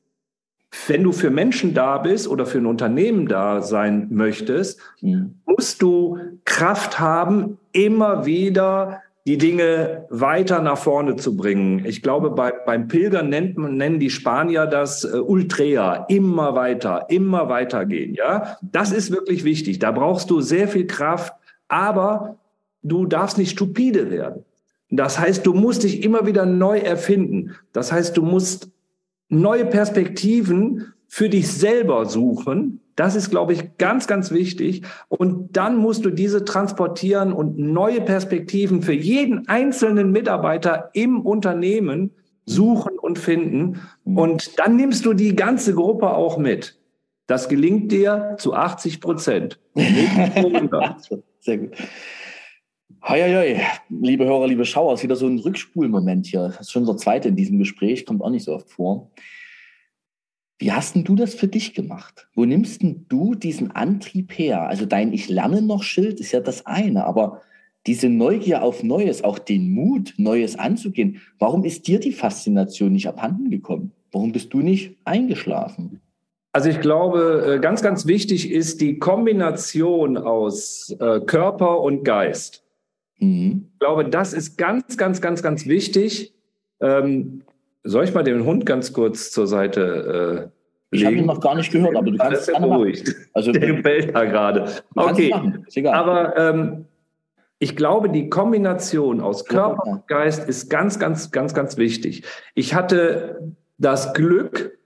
wenn du für Menschen da bist oder für ein Unternehmen da sein möchtest, mhm. musst du Kraft haben, immer wieder die Dinge weiter nach vorne zu bringen. Ich glaube, bei, beim Pilgern nennt, nennen die Spanier das äh, Ultrea, immer weiter, immer weiter gehen. Ja, das ist wirklich wichtig. Da brauchst du sehr viel Kraft, aber du darfst nicht stupide werden. Das heißt, du musst dich immer wieder neu erfinden. Das heißt, du musst neue Perspektiven für dich selber suchen das ist, glaube ich, ganz, ganz wichtig. Und dann musst du diese transportieren und neue Perspektiven für jeden einzelnen Mitarbeiter im Unternehmen suchen und finden. Und dann nimmst du die ganze Gruppe auch mit. Das gelingt dir zu 80 Prozent. Sehr gut. Heieiei, liebe Hörer, liebe Schauer, ist wieder so ein Rückspulmoment hier. Das ist schon der zweite in diesem Gespräch, kommt auch nicht so oft vor. Wie hast denn du das für dich gemacht? Wo nimmst denn du diesen Antrieb her? Also dein Ich lerne noch Schild ist ja das eine, aber diese Neugier auf Neues, auch den Mut, Neues anzugehen, warum ist dir die Faszination nicht abhanden gekommen? Warum bist du nicht eingeschlafen? Also ich glaube, äh, ganz, ganz wichtig ist die Kombination aus äh, Körper und Geist. Mhm. Ich glaube, das ist ganz, ganz, ganz, ganz wichtig. Ähm, soll ich mal den Hund ganz kurz zur Seite äh, Ich habe ihn noch gar nicht gehört, aber du kannst es ja beruhigt. Also, Der bellt da gerade. Okay, aber ähm, ich glaube, die Kombination aus Körper und Geist ist ganz, ganz, ganz, ganz wichtig. Ich hatte das Glück,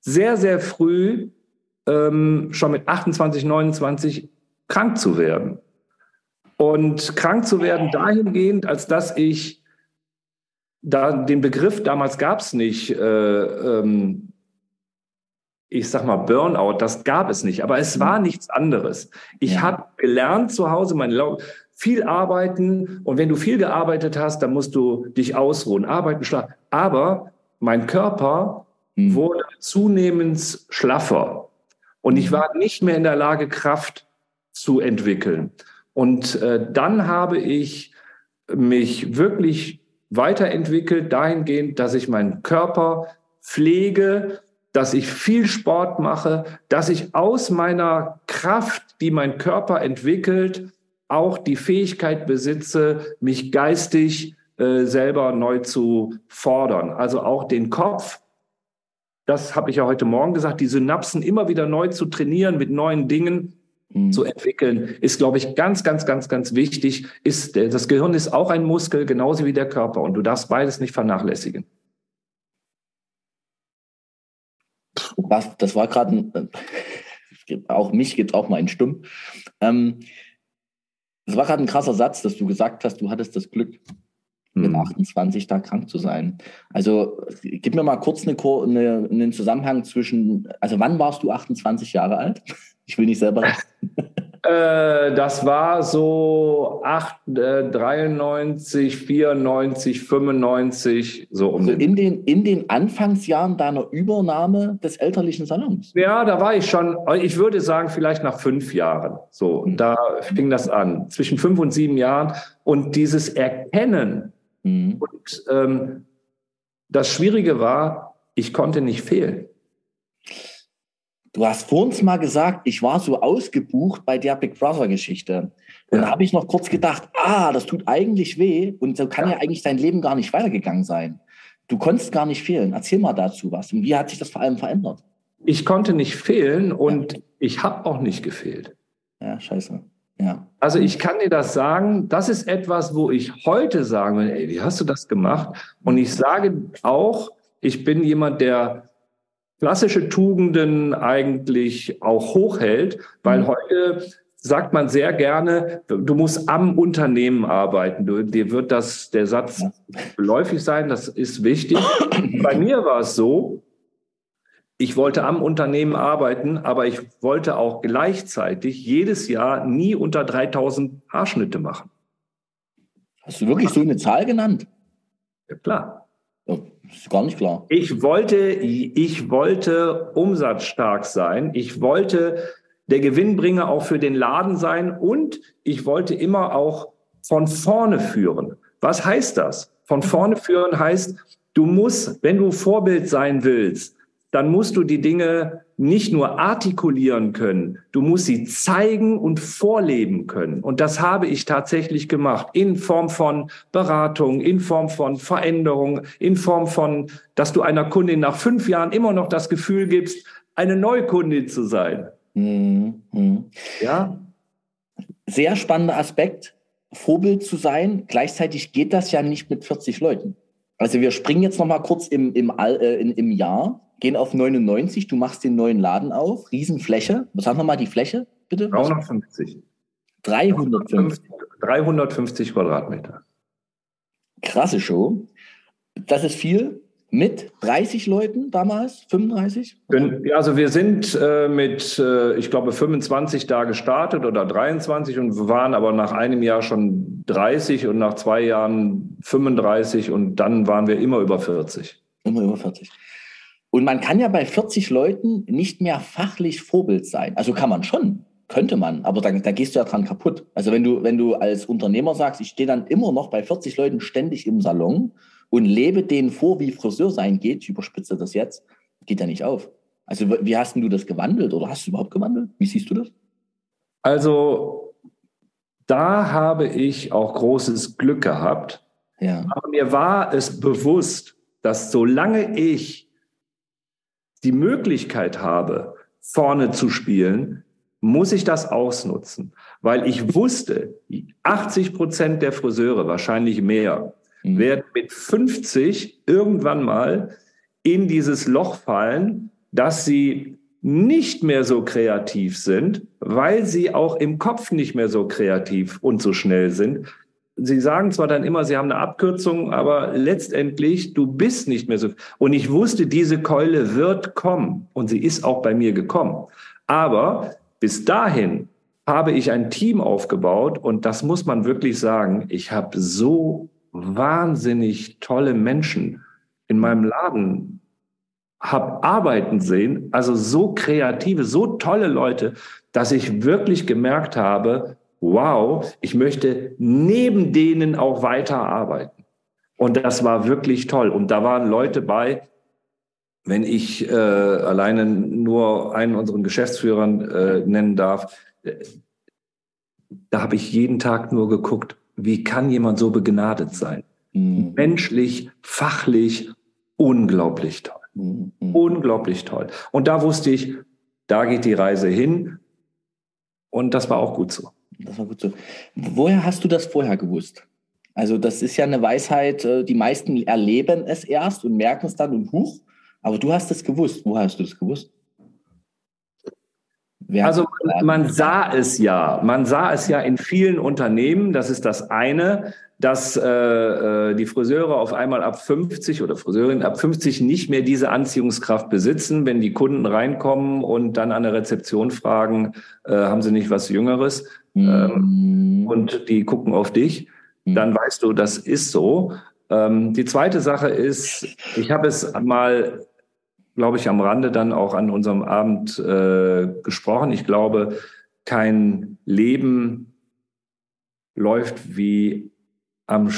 sehr, sehr früh, ähm, schon mit 28, 29, krank zu werden. Und krank zu werden dahingehend, als dass ich da den Begriff damals gab es nicht, äh, ähm, ich sag mal Burnout, das gab es nicht, aber es war nichts anderes. Ich ja. habe gelernt zu Hause, mein viel arbeiten und wenn du viel gearbeitet hast, dann musst du dich ausruhen, arbeiten, schlafen. Aber mein Körper hm. wurde zunehmend schlaffer und ich hm. war nicht mehr in der Lage, Kraft zu entwickeln. Und äh, dann habe ich mich wirklich weiterentwickelt dahingehend, dass ich meinen Körper pflege, dass ich viel Sport mache, dass ich aus meiner Kraft, die mein Körper entwickelt, auch die Fähigkeit besitze, mich geistig äh, selber neu zu fordern. Also auch den Kopf, das habe ich ja heute Morgen gesagt, die Synapsen immer wieder neu zu trainieren mit neuen Dingen mhm. zu entwickeln, ist, glaube ich, ganz, ganz, ganz, ganz wichtig. Ist, äh, das Gehirn ist auch ein Muskel, genauso wie der Körper. Und du darfst beides nicht vernachlässigen. Das, das war gerade ein, äh, auch mich gibt auch mal ein Stumm. Ähm, das war gerade ein krasser Satz, dass du gesagt hast, du hattest das Glück, mit 28 hm. da krank zu sein. Also gib mir mal kurz eine, eine, einen Zusammenhang zwischen, also wann warst du 28 Jahre alt? Ich will nicht selber. äh, das war so 8, äh, 93, 94, 95, so um also in den, in den Anfangsjahren deiner Übernahme des elterlichen Salons? Ja, da war ich schon, ich würde sagen, vielleicht nach fünf Jahren. So, mhm. da fing das an. Zwischen fünf und sieben Jahren. Und dieses Erkennen, Mhm. Und ähm, das Schwierige war, ich konnte nicht fehlen. Du hast vor uns mal gesagt, ich war so ausgebucht bei der Big Brother-Geschichte. Und ja. da habe ich noch kurz gedacht, ah, das tut eigentlich weh und so kann ja. ja eigentlich dein Leben gar nicht weitergegangen sein. Du konntest gar nicht fehlen. Erzähl mal dazu was. Und wie hat sich das vor allem verändert? Ich konnte nicht fehlen und ja. ich habe auch nicht gefehlt. Ja, scheiße. Ja. Also ich kann dir das sagen, das ist etwas, wo ich heute sagen will, ey, wie hast du das gemacht? Und ich sage auch, ich bin jemand, der klassische Tugenden eigentlich auch hochhält, weil mhm. heute sagt man sehr gerne, du musst am Unternehmen arbeiten. Du, dir wird das, der Satz geläufig sein, das ist wichtig. Bei mir war es so, ich wollte am Unternehmen arbeiten, aber ich wollte auch gleichzeitig jedes Jahr nie unter 3000 Haarschnitte machen. Hast du wirklich so eine Zahl genannt? Ja, klar. Ja, ist gar nicht klar. Ich wollte, ich wollte umsatzstark sein. Ich wollte der Gewinnbringer auch für den Laden sein und ich wollte immer auch von vorne führen. Was heißt das? Von vorne führen heißt, du musst, wenn du Vorbild sein willst, dann musst du die Dinge nicht nur artikulieren können, du musst sie zeigen und vorleben können. Und das habe ich tatsächlich gemacht in Form von Beratung, in Form von Veränderung, in Form von, dass du einer Kundin nach fünf Jahren immer noch das Gefühl gibst, eine Neukundin zu sein. Mhm. Ja. Sehr spannender Aspekt, Vorbild zu sein. Gleichzeitig geht das ja nicht mit 40 Leuten. Also wir springen jetzt noch mal kurz im, im, äh, im Jahr gehen auf 99, du machst den neuen Laden auf, Riesenfläche. Was haben wir mal die Fläche, bitte? 350. 350. 350 Quadratmeter. Krasse Show. Das ist viel. mit 30 Leuten damals, 35? Also wir sind äh, mit, äh, ich glaube, 25 da gestartet oder 23 und waren aber nach einem Jahr schon 30 und nach zwei Jahren 35 und dann waren wir immer über 40. Immer über 40. Und man kann ja bei 40 Leuten nicht mehr fachlich Vorbild sein. Also kann man schon, könnte man, aber da, da gehst du ja dran kaputt. Also wenn du, wenn du als Unternehmer sagst, ich stehe dann immer noch bei 40 Leuten ständig im Salon und lebe denen vor, wie Friseur sein geht, ich überspitze das jetzt, geht ja nicht auf. Also wie hast du das gewandelt oder hast du überhaupt gewandelt? Wie siehst du das? Also da habe ich auch großes Glück gehabt. Ja. Aber mir war es bewusst, dass solange ich die Möglichkeit habe, vorne zu spielen, muss ich das ausnutzen. Weil ich wusste, 80 Prozent der Friseure, wahrscheinlich mehr, mhm. werden mit 50 irgendwann mal in dieses Loch fallen, dass sie nicht mehr so kreativ sind, weil sie auch im Kopf nicht mehr so kreativ und so schnell sind. Sie sagen zwar dann immer, sie haben eine Abkürzung, aber letztendlich, du bist nicht mehr so. Und ich wusste, diese Keule wird kommen. Und sie ist auch bei mir gekommen. Aber bis dahin habe ich ein Team aufgebaut und das muss man wirklich sagen. Ich habe so wahnsinnig tolle Menschen in meinem Laden habe arbeiten sehen, also so kreative, so tolle Leute, dass ich wirklich gemerkt habe, wow, ich möchte neben denen auch weiter arbeiten. Und das war wirklich toll. Und da waren Leute bei, wenn ich äh, alleine nur einen unseren Geschäftsführern äh, nennen darf, äh, da habe ich jeden Tag nur geguckt, wie kann jemand so begnadet sein? Mhm. Menschlich, fachlich, unglaublich toll. Mhm. Unglaublich toll. Und da wusste ich, da geht die Reise hin. Und das war auch gut so. Das war gut so. Woher hast du das vorher gewusst? Also das ist ja eine Weisheit, äh, die meisten erleben es erst und merken es dann und huch. Aber du hast es gewusst. Woher hast du es gewusst? Wer also man sah es ja, man sah es ja in vielen Unternehmen. Das ist das eine, dass äh, äh die Friseure auf einmal ab 50 oder Friseurinnen ab 50 nicht mehr diese Anziehungskraft besitzen, wenn die Kunden reinkommen und dann an der Rezeption fragen, äh, haben sie nicht was Jüngeres? Mhm. Ähm, und die gucken auf dich. Mhm. Dann weißt du, das ist so. Ähm, die zweite Sache ist, ich habe es mal glaube ich, am Rande dann auch an unserem Abend äh, gesprochen. Ich glaube, kein Leben läuft wie am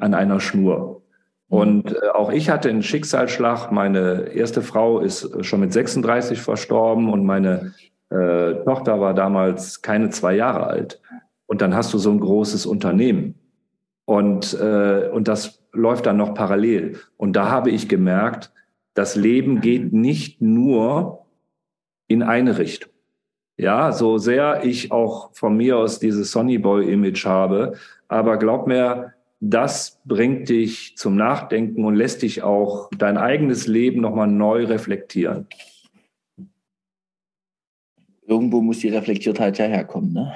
an einer Schnur. Und äh, auch ich hatte einen Schicksalsschlag. Meine erste Frau ist schon mit 36 verstorben und meine äh, Tochter war damals keine zwei Jahre alt. Und dann hast du so ein großes Unternehmen. Und, äh, und das läuft dann noch parallel. Und da habe ich gemerkt, das Leben geht nicht nur in eine Richtung. Ja, so sehr ich auch von mir aus dieses Sonny Boy Image habe, aber glaub mir, das bringt dich zum Nachdenken und lässt dich auch dein eigenes Leben nochmal neu reflektieren. Irgendwo muss die Reflektiertheit ja herkommen, ne?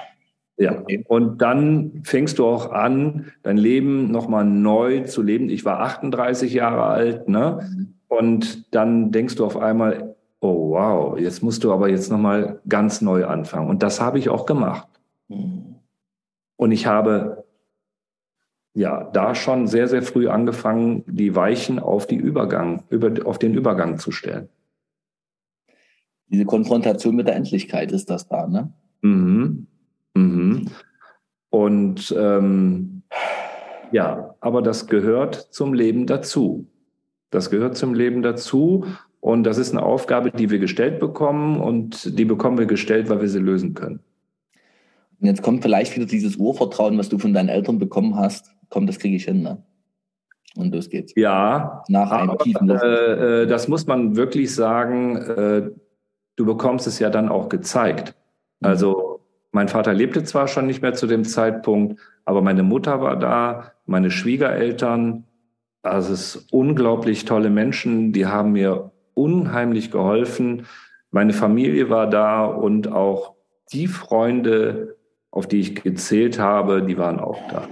Ja, okay. und dann fängst du auch an, dein Leben nochmal neu zu leben. Ich war 38 Jahre alt, ne? Mhm. Und dann denkst du auf einmal, oh wow, jetzt musst du aber jetzt nochmal ganz neu anfangen. Und das habe ich auch gemacht. Mhm. Und ich habe ja da schon sehr, sehr früh angefangen, die Weichen auf die Übergang, über, auf den Übergang zu stellen. Diese Konfrontation mit der Endlichkeit ist das da, ne? Mhm. Mhm. Und ähm, ja, aber das gehört zum Leben dazu. Das gehört zum Leben dazu. Und das ist eine Aufgabe, die wir gestellt bekommen und die bekommen wir gestellt, weil wir sie lösen können. Und jetzt kommt vielleicht wieder dieses Urvertrauen, was du von deinen Eltern bekommen hast. Komm, das kriege ich hin, ne? Und los geht's. Ja, nach einem aber, tiefen äh, äh, das muss man wirklich sagen. Äh, du bekommst es ja dann auch gezeigt. Mhm. Also mein Vater lebte zwar schon nicht mehr zu dem Zeitpunkt, aber meine Mutter war da, meine Schwiegereltern, also es ist unglaublich tolle Menschen, die haben mir unheimlich geholfen. Meine Familie war da und auch die Freunde, auf die ich gezählt habe, die waren auch da.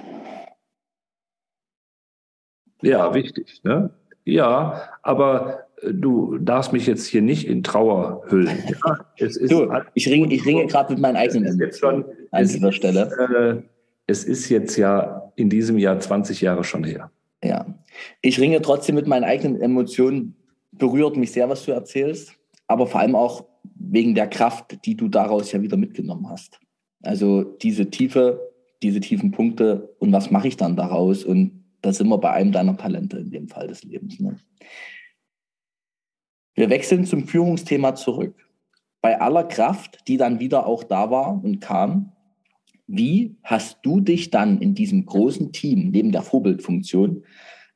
Ja, wichtig. Ne? Ja, aber äh, du darfst mich jetzt hier nicht in Trauer hüllen. Ja, es ist, du, ich ringe, ich ringe gerade mit meinen eigenen jetzt schon an dieser ist, Stelle. Äh, es ist jetzt ja in diesem Jahr 20 Jahre schon her. Ja, ich ringe trotzdem mit meinen eigenen Emotionen. Berührt mich sehr, was du erzählst, aber vor allem auch wegen der Kraft, die du daraus ja wieder mitgenommen hast. Also diese Tiefe, diese tiefen Punkte und was mache ich dann daraus? Und da sind wir bei einem deiner Talente in dem Fall des Lebens. Ne? Wir wechseln zum Führungsthema zurück. Bei aller Kraft, die dann wieder auch da war und kam, wie hast du dich dann in diesem großen Team, neben der Vorbildfunktion,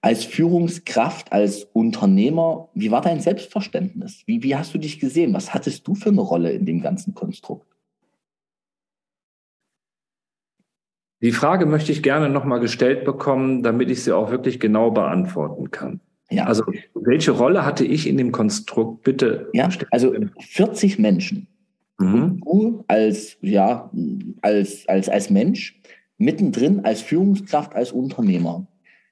als Führungskraft, als Unternehmer, wie war dein Selbstverständnis? Wie, wie hast du dich gesehen? Was hattest du für eine Rolle in dem ganzen Konstrukt? Die Frage möchte ich gerne nochmal gestellt bekommen, damit ich sie auch wirklich genau beantworten kann. Ja. Also, welche Rolle hatte ich in dem Konstrukt? Bitte. Ja, also 40 Menschen. Mhm. Du als, ja, als, als, als Mensch, mittendrin als Führungskraft, als Unternehmer.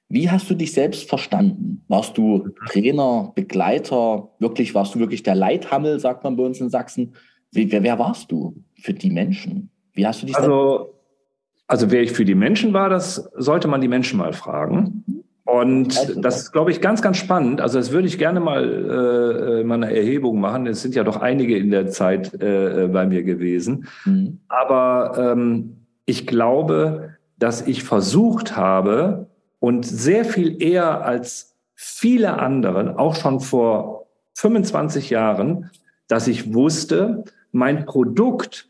Wie hast du dich selbst verstanden? Warst du Trainer, Begleiter? Wirklich, warst du wirklich der Leithammel, sagt man bei uns in Sachsen? Wer, wer warst du für die Menschen? Wie hast du dich also, also wer ich für die Menschen war, das sollte man die Menschen mal fragen. Und das ist, glaube ich, ganz, ganz spannend. Also das würde ich gerne mal äh, mal eine Erhebung machen. Es sind ja doch einige in der Zeit äh, bei mir gewesen. Mhm. Aber ähm, ich glaube, dass ich versucht habe und sehr viel eher als viele anderen, auch schon vor 25 Jahren, dass ich wusste, mein Produkt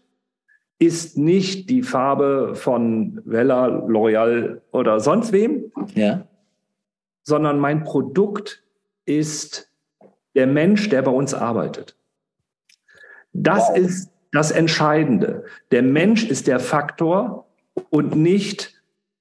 ist nicht die Farbe von Vella, L'Oreal oder sonst wem, ja. sondern mein Produkt ist der Mensch, der bei uns arbeitet. Das wow. ist das Entscheidende. Der Mensch ist der Faktor und nicht,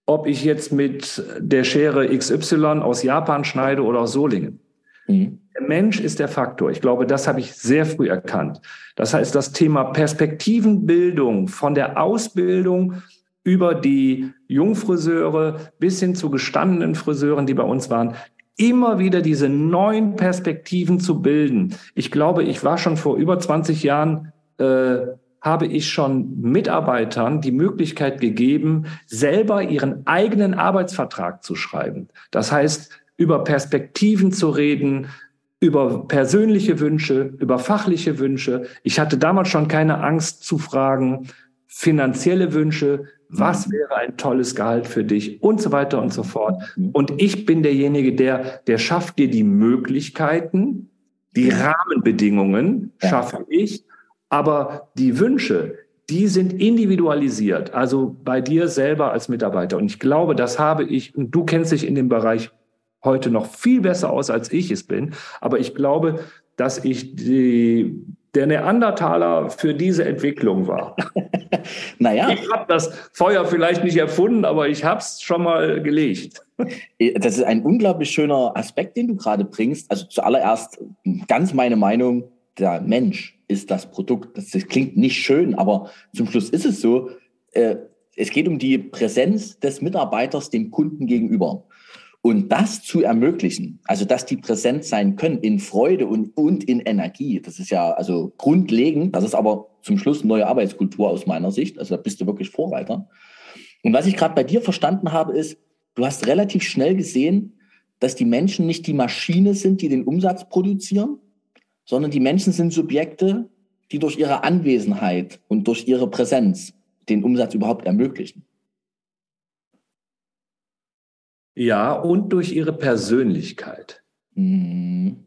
ob ich jetzt mit der Schere XY aus Japan schneide oder aus Solingen. Mhm. Der Mensch ist der Faktor. Ich glaube, das habe ich sehr früh erkannt. Das heißt, das Thema Perspektivenbildung von der Ausbildung über die Jungfriseure bis hin zu gestandenen Friseuren, die bei uns waren, immer wieder diese neuen Perspektiven zu bilden. Ich glaube, ich war schon vor über 20 Jahren, äh, habe ich schon Mitarbeitern die Möglichkeit gegeben, selber ihren eigenen Arbeitsvertrag zu schreiben. Das heißt, über Perspektiven zu reden, über persönliche Wünsche, über fachliche Wünsche. Ich hatte damals schon keine Angst zu fragen, finanzielle Wünsche, was mhm. wäre ein tolles Gehalt für dich und so weiter und so fort. Mhm. Und ich bin derjenige, der, der schafft dir die Möglichkeiten, die Rahmenbedingungen schaffe ich, aber die Wünsche, die sind individualisiert, also bei dir selber als Mitarbeiter. Und ich glaube, das habe ich, und du kennst dich in dem Bereich heute noch viel besser aus, als ich es bin. Aber ich glaube, dass ich die, der Neandertaler für diese Entwicklung war. naja. Ich habe das Feuer vielleicht nicht erfunden, aber ich habe es schon mal gelegt. Das ist ein unglaublich schöner Aspekt, den du gerade bringst. Also zuallererst ganz meine Meinung, der Mensch ist das Produkt. Das, das klingt nicht schön, aber zum Schluss ist es so. Äh, es geht um die Präsenz des Mitarbeiters dem Kunden gegenüber. Und das zu ermöglichen, also dass die präsent sein können in Freude und, und in Energie, das ist ja also grundlegend. Das ist aber zum Schluss neue Arbeitskultur aus meiner Sicht. Also da bist du wirklich Vorreiter. Und was ich gerade bei dir verstanden habe, ist, du hast relativ schnell gesehen, dass die Menschen nicht die Maschine sind, die den Umsatz produzieren, sondern die Menschen sind Subjekte, die durch ihre Anwesenheit und durch ihre Präsenz den Umsatz überhaupt ermöglichen. Ja, und durch ihre Persönlichkeit. Mhm.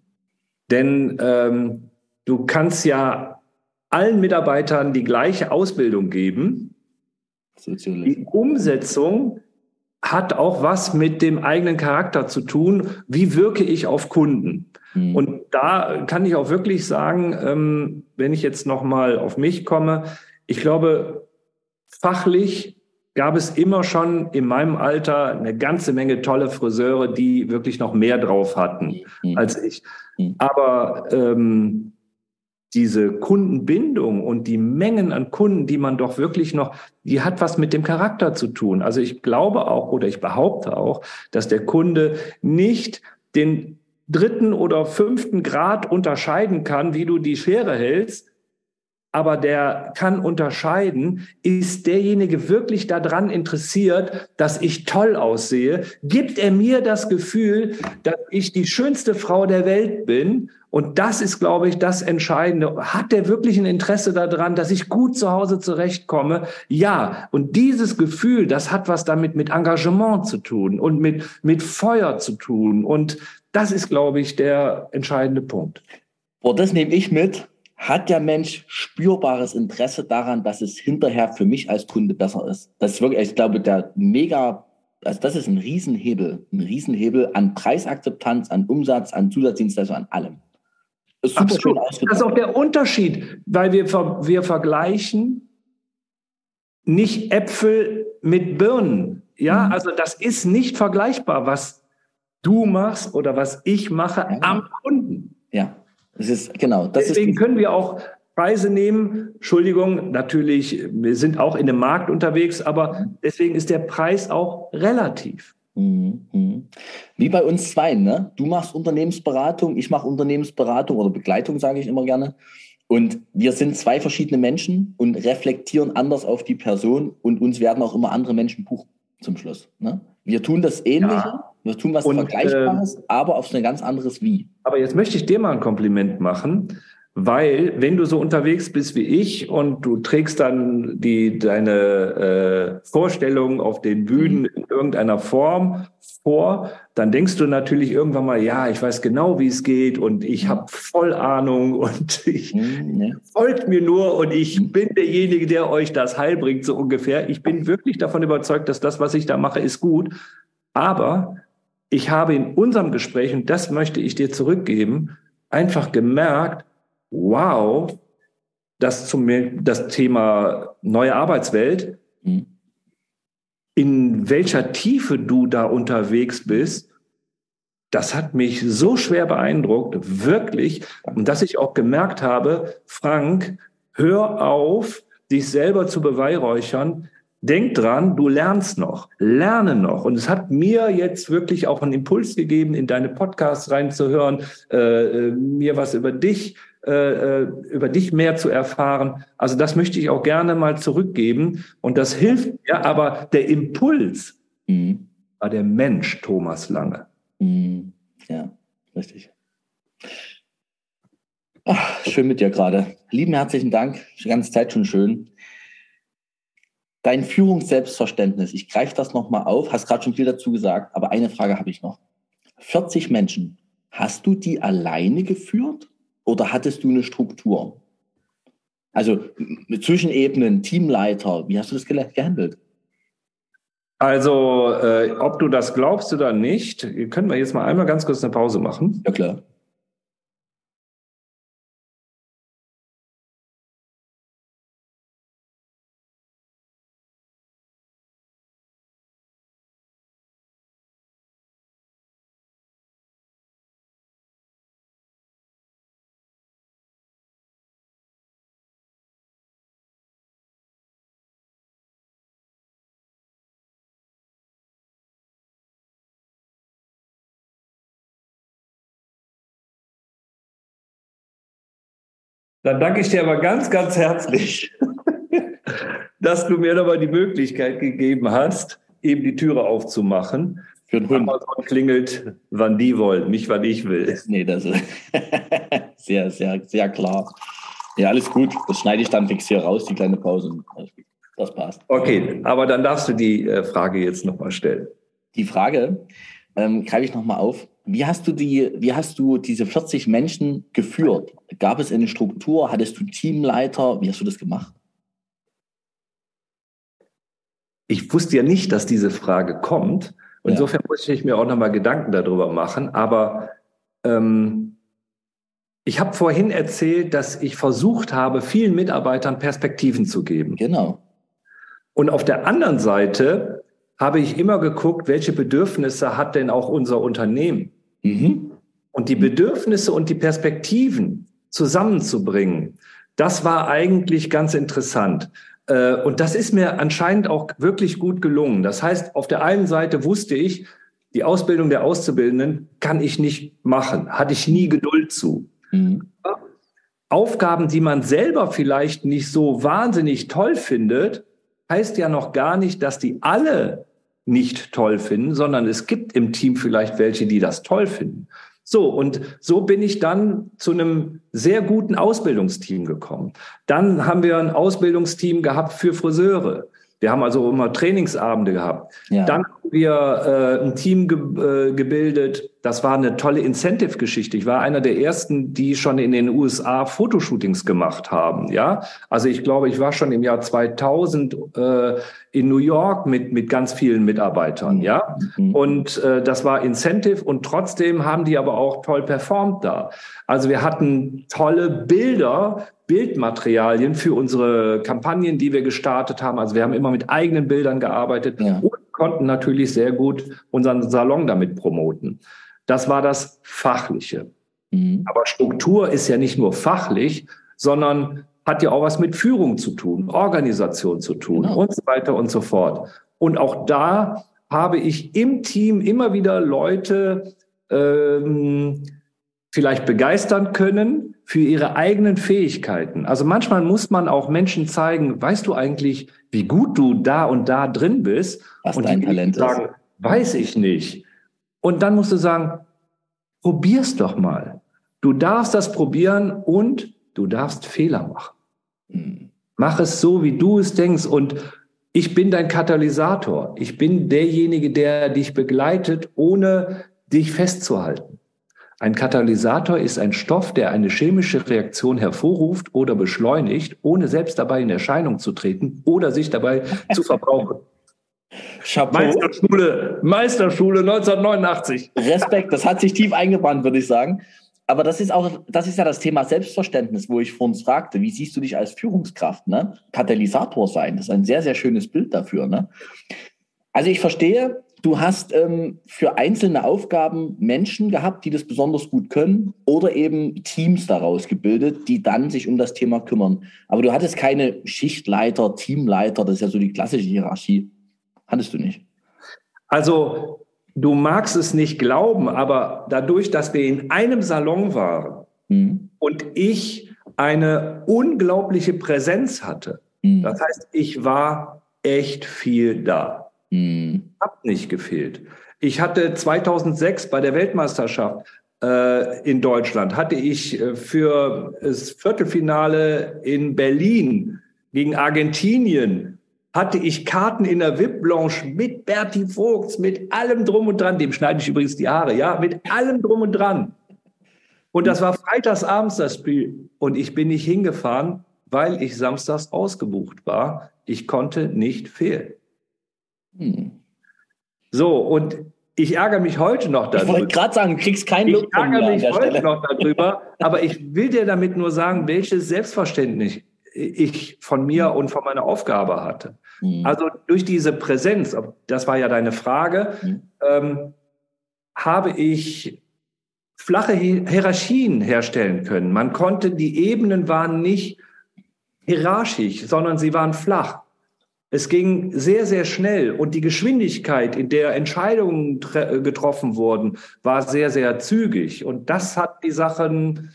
Denn ähm, du kannst ja allen Mitarbeitern die gleiche Ausbildung geben. Die Umsetzung hat auch was mit dem eigenen Charakter zu tun. Wie wirke ich auf Kunden? Mhm. Und da kann ich auch wirklich sagen, ähm, wenn ich jetzt noch mal auf mich komme, ich glaube, fachlich gab es immer schon in meinem Alter eine ganze Menge tolle Friseure, die wirklich noch mehr drauf hatten mhm. als ich. Mhm. Aber ähm, diese Kundenbindung und die Mengen an Kunden, die man doch wirklich noch, die hat was mit dem Charakter zu tun. Also ich glaube auch oder ich behaupte auch, dass der Kunde nicht den dritten oder fünften Grad unterscheiden kann, wie du die Schere hältst, aber der kann unterscheiden, ist derjenige wirklich daran interessiert, dass ich toll aussehe? Gibt er mir das Gefühl, dass ich die schönste Frau der Welt bin? Und das ist, glaube ich, das Entscheidende. Hat der wirklich ein Interesse daran, dass ich gut zu Hause zurechtkomme? Ja. Und dieses Gefühl, das hat was damit mit Engagement zu tun und mit, mit Feuer zu tun. Und das ist, glaube ich, der entscheidende Punkt. Boah, das nehme ich mit hat der Mensch spürbares Interesse daran, dass es hinterher für mich als Kunde besser ist. Das ist wirklich, ich glaube, der mega, also das ist ein Riesenhebel, ein Riesenhebel an Preisakzeptanz, an Umsatz, an Zusatzdienstleistung, an allem. Das ist, Absolut. das ist auch der Unterschied, weil wir, wir vergleichen nicht Äpfel mit Birnen. Ja, mhm. also das ist nicht vergleichbar, was du machst oder was ich mache ja. am Kunden. Ja. Das ist, genau. Das Deswegen ist können wir auch Preise nehmen. Entschuldigung, natürlich, wir sind auch in dem Markt unterwegs, aber deswegen ist der Preis auch relativ. Mhm. Wie bei uns zwei, ne? Du machst Unternehmensberatung, ich mache Unternehmensberatung oder Begleitung, sage ich immer gerne. Und wir sind zwei verschiedene Menschen und reflektieren anders auf die Person und uns werden auch immer andere Menschen buchen zum Schluss. Ne? Wir tun das Ähnliche, ja. Wir tun was und, Vergleichbares, äh, aber auf so ein ganz anderes Wie. Aber jetzt möchte ich dir mal ein Kompliment machen, weil wenn du so unterwegs bist wie ich und du trägst dann die, deine äh, Vorstellungen auf den Bühnen mhm. in irgendeiner Form vor, dann denkst du natürlich irgendwann mal, ja, ich weiß genau, wie es geht und ich mhm. habe voll Ahnung und ich mhm, folgt mir nur und ich bin derjenige, der euch das Heil bringt, so ungefähr. Ich bin wirklich davon überzeugt, dass das, was ich da mache, ist gut. Aber ich habe in unserem Gespräch, und das möchte ich dir zurückgeben, einfach gemerkt, wow, das zum das Thema neue Arbeitswelt, mhm. in welcher Tiefe du da unterwegs bist, das hat mich so schwer beeindruckt, wirklich, und dass ich auch gemerkt habe, Frank, hör auf, dich selber zu beweihräuchern. Denk dran, du lernst noch, lerne noch. Und es hat mir jetzt wirklich auch einen Impuls gegeben, in deine Podcasts reinzuhören, äh, äh mir was über dich äh, äh, über dich mehr zu erfahren. Also das möchte ich auch gerne mal zurückgeben. Und das hilft mir, aber der Impuls mhm. war der Mensch Thomas Lange. Mhm. Ja, richtig. Ach, schön mit dir gerade. Lieben herzlichen Dank. Die ganze Zeit schon schön. Dein Führungsselbstverständnis, ich greife das nochmal auf, hast gerade schon viel dazu gesagt, aber eine Frage habe ich noch. 40 Menschen, hast du die alleine geführt oder hattest du eine Struktur? Also Zwischenebenen, Teamleiter, wie hast du das gehandelt? Also, äh, ob du das glaubst oder nicht, können wir jetzt mal einmal ganz kurz eine Pause machen. Ja, klar. Dann danke ich dir aber ganz, ganz herzlich, dass du mir nochmal die Möglichkeit gegeben hast, eben die Türe aufzumachen. Für den Hund. Amazon klingelt, wann die wollen, nicht wann ich will. Nee, das ist sehr, sehr, sehr klar. Ja, alles gut. Das schneide ich dann fix hier raus, die kleine Pause. Das passt. Okay, aber dann darfst du die äh, Frage jetzt nochmal stellen. Die Frage ähm, greife ich nochmal auf. Wie hast du die, wie hast du diese 40 Menschen geführt? Gab es eine Struktur? Hattest du Teamleiter? Wie hast du das gemacht? Ich wusste ja nicht, dass diese Frage kommt. Insofern ja. muss ich mir auch nochmal Gedanken darüber machen. Aber ähm, ich habe vorhin erzählt, dass ich versucht habe, vielen Mitarbeitern Perspektiven zu geben. Genau. Und auf der anderen Seite habe ich immer geguckt, welche Bedürfnisse hat denn auch unser Unternehmen? Mhm. Und die Bedürfnisse und die Perspektiven zusammenzubringen, das war eigentlich ganz interessant. Äh, und das ist mir anscheinend auch wirklich gut gelungen. Das heißt, auf der einen Seite wusste ich, die Ausbildung der Auszubildenden kann ich nicht machen, hatte ich nie Geduld zu. Mhm. Aufgaben, die man selber vielleicht nicht so wahnsinnig toll findet, heißt ja noch gar nicht, dass die alle nicht toll finden, sondern es gibt im Team vielleicht welche, die das toll finden. So, und so bin ich dann zu einem sehr guten Ausbildungsteam gekommen. Dann haben wir ein Ausbildungsteam gehabt für Friseure. Wir haben also immer Trainingsabende gehabt. Ja. Dann haben wir äh, ein Team ge äh, gebildet. Das war eine tolle Incentive-Geschichte. Ich war einer der ersten, die schon in den USA Fotoshootings gemacht haben. Ja, also ich glaube, ich war schon im Jahr 2000 äh, in New York mit mit ganz vielen Mitarbeitern. Ja, mhm. und äh, das war Incentive und trotzdem haben die aber auch toll performt da. Also wir hatten tolle Bilder Bildmaterialien für unsere Kampagnen, die wir gestartet haben. Also wir haben immer mit eigenen Bildern gearbeitet ja. und konnten natürlich sehr gut unseren Salon damit promoten. Das war das Fachliche. Mhm. Aber Struktur ist ja nicht nur fachlich, sondern hat ja auch was mit Führung zu tun, Organisation zu tun genau. und so weiter und so fort. Und auch da habe ich im Team immer wieder Leute ähm, vielleicht begeistern können, für ihre eigenen Fähigkeiten. Also manchmal muss man auch Menschen zeigen, weißt du eigentlich, wie gut du da und da drin bist? Was und dein Talent sagen, ist. weiß ich nicht. Und dann musst du sagen, probier's doch mal. Du darfst das probieren und du darfst Fehler machen. Hm. Mach es so, wie du es denkst und ich bin dein Katalysator. Ich bin derjenige, der dich begleitet, ohne dich festzuhalten. Ein Katalysator ist ein Stoff, der eine chemische Reaktion hervorruft oder beschleunigt, ohne selbst dabei in Erscheinung zu treten oder sich dabei zu verbrauchen. Chapeau. Meisterschule, Meisterschule 1989. Respekt, das hat sich tief eingebrannt, würde ich sagen. Aber das ist auch, das ist ja das Thema Selbstverständnis, wo ich vorhin fragte, wie siehst du dich als Führungskraft? Ne? Katalysator sein, das ist ein sehr, sehr schönes Bild dafür. Ne? Also ich verstehe, du hast ähm, für einzelne Aufgaben Menschen gehabt, die das besonders gut können oder eben Teams daraus gebildet, die dann sich um das Thema kümmern. Aber du hattest keine Schichtleiter, Teamleiter, das ist ja so die klassische Hierarchie. Hattest du nicht? Also du magst es nicht glauben, aber dadurch, dass wir in einem Salon waren mhm. und ich eine unglaubliche Präsenz hatte, mhm. das heißt, ich war echt viel da. Mhm. Hat nicht gefehlt. Ich hatte 2006 bei der Weltmeisterschaft äh, in Deutschland, hatte ich äh, für das Viertelfinale in Berlin gegen Argentinien, hatte ich Karten in der VIP Blanche mit Bertie Vogts, mit allem drum und dran. Dem schneide ich übrigens die Haare, ja, mit allem drum und dran. Und das war freitagsabends das Spiel. Und ich bin nicht hingefahren, weil ich samstags ausgebucht war. Ich konnte nicht fehlen. Hm. So, und ich ärgere mich heute noch darüber. Ich wollte gerade sagen, du kriegst keinen Lob Ich ärgere mich heute Stelle. noch darüber, aber ich will dir damit nur sagen, welches Selbstverständnis ich von mir und von meiner Aufgabe hatte. Mhm. Also durch diese Präsenz, das war ja deine Frage, mhm. ähm, habe ich flache Hierarchien herstellen können. Man konnte, die Ebenen waren nicht hierarchisch, sondern sie waren flach. Es ging sehr, sehr schnell und die Geschwindigkeit, in der Entscheidungen getroffen wurden, war sehr, sehr zügig. Und das hat die Sachen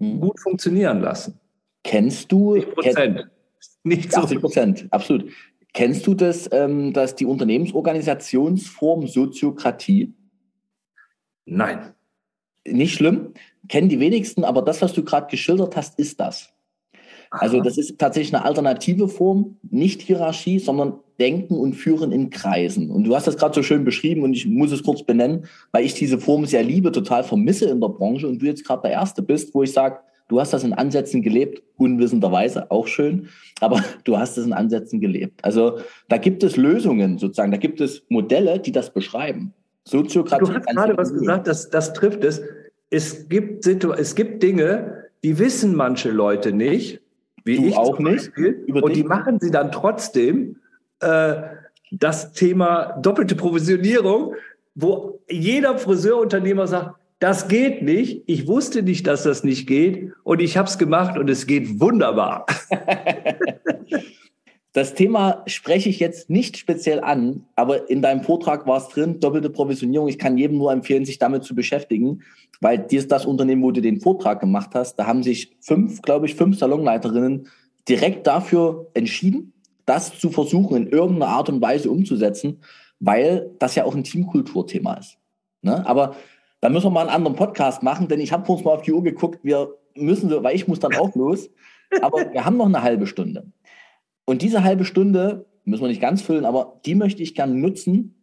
hm. gut funktionieren lassen. Kennst du 80 Prozent? Nicht so 80 Prozent, absolut. Kennst du das, ähm, dass die Unternehmensorganisationsform Soziokratie? Nein. Nicht schlimm, kennen die wenigsten, aber das, was du gerade geschildert hast, ist das. Also das ist tatsächlich eine alternative Form, nicht Hierarchie, sondern Denken und Führen in Kreisen. Und du hast das gerade so schön beschrieben und ich muss es kurz benennen, weil ich diese Form sehr liebe, total vermisse in der Branche und du jetzt gerade der Erste bist, wo ich sage, du hast das in Ansätzen gelebt, unwissenderweise, auch schön, aber du hast es in Ansätzen gelebt. Also da gibt es Lösungen sozusagen, da gibt es Modelle, die das beschreiben. Soziokratie. Du hast gerade was gesagt, das, das trifft es. Es gibt, es gibt Dinge, die wissen manche Leute nicht wie du ich auch nicht. und die machen sie dann trotzdem äh, das Thema doppelte Provisionierung, wo jeder Friseurunternehmer sagt, das geht nicht. Ich wusste nicht, dass das nicht geht und ich habe es gemacht und es geht wunderbar. Das Thema spreche ich jetzt nicht speziell an, aber in deinem Vortrag war es drin, doppelte Provisionierung. Ich kann jedem nur empfehlen, sich damit zu beschäftigen, weil dir ist das Unternehmen, wo du den Vortrag gemacht hast, da haben sich fünf, glaube ich, fünf Salonleiterinnen direkt dafür entschieden, das zu versuchen, in irgendeiner Art und Weise umzusetzen, weil das ja auch ein Teamkulturthema ist. Ne? Aber da müssen wir mal einen anderen Podcast machen, denn ich habe kurz mal auf die Uhr geguckt, wir müssen, weil ich muss dann auch los, aber wir haben noch eine halbe Stunde. Und diese halbe Stunde, müssen wir nicht ganz füllen, aber die möchte ich gerne nutzen,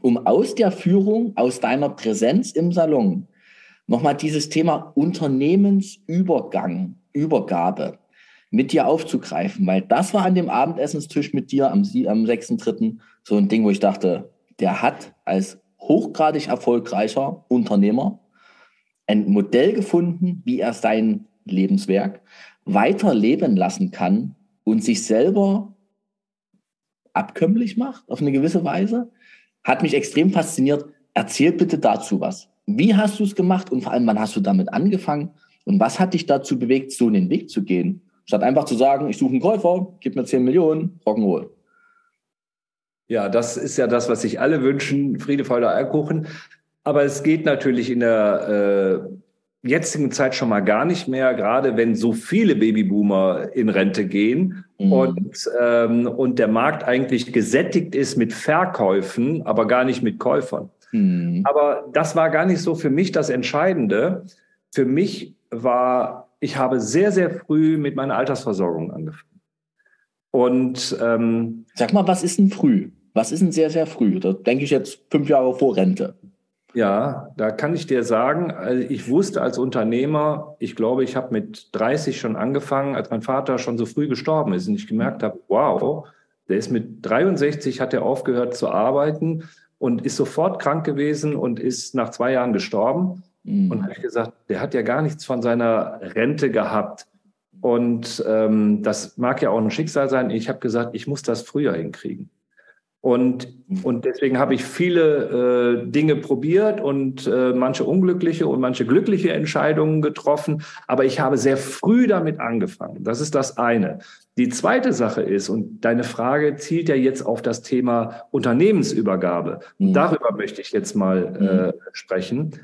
um aus der Führung, aus deiner Präsenz im Salon, nochmal dieses Thema Unternehmensübergang, Übergabe mit dir aufzugreifen, weil das war an dem Abendessenstisch mit dir am, am 6.3. so ein Ding, wo ich dachte, der hat als hochgradig erfolgreicher Unternehmer ein Modell gefunden, wie er sein Lebenswerk weiterleben lassen kann, und sich selber abkömmlich macht auf eine gewisse Weise, hat mich extrem fasziniert. Erzähl bitte dazu was. Wie hast du es gemacht und vor allem, wann hast du damit angefangen und was hat dich dazu bewegt, so einen Weg zu gehen? Statt einfach zu sagen, ich suche einen Käufer, gib mir 10 Millionen, Rock'n'Roll. Ja, das ist ja das, was sich alle wünschen, Friede, Freude, Eierkuchen. Aber es geht natürlich in der äh, jetzigen Zeit schon mal gar nicht mehr, gerade wenn so viele Babyboomer in Rente gehen mhm. und, ähm, und der Markt eigentlich gesättigt ist mit Verkäufen, aber gar nicht mit Käufern. Mhm. Aber das war gar nicht so für mich das Entscheidende. Für mich war, ich habe sehr, sehr früh mit meiner Altersversorgung angefangen. Und ähm, sag mal, was ist denn früh? Was ist denn sehr, sehr früh? Da denke ich jetzt fünf Jahre vor Rente. Ja, da kann ich dir sagen, also ich wusste als Unternehmer, ich glaube, ich habe mit 30 schon angefangen, als mein Vater schon so früh gestorben ist und ich gemerkt habe, wow, der ist mit 63, hat er aufgehört zu arbeiten und ist sofort krank gewesen und ist nach zwei Jahren gestorben. Mhm. Und habe ich gesagt, der hat ja gar nichts von seiner Rente gehabt. Und ähm, das mag ja auch ein Schicksal sein. Ich habe gesagt, ich muss das früher hinkriegen. Und, und deswegen habe ich viele äh, Dinge probiert und äh, manche unglückliche und manche glückliche Entscheidungen getroffen. Aber ich habe sehr früh damit angefangen. Das ist das eine. Die zweite Sache ist, und deine Frage zielt ja jetzt auf das Thema Unternehmensübergabe. Mhm. Darüber möchte ich jetzt mal äh, mhm. sprechen.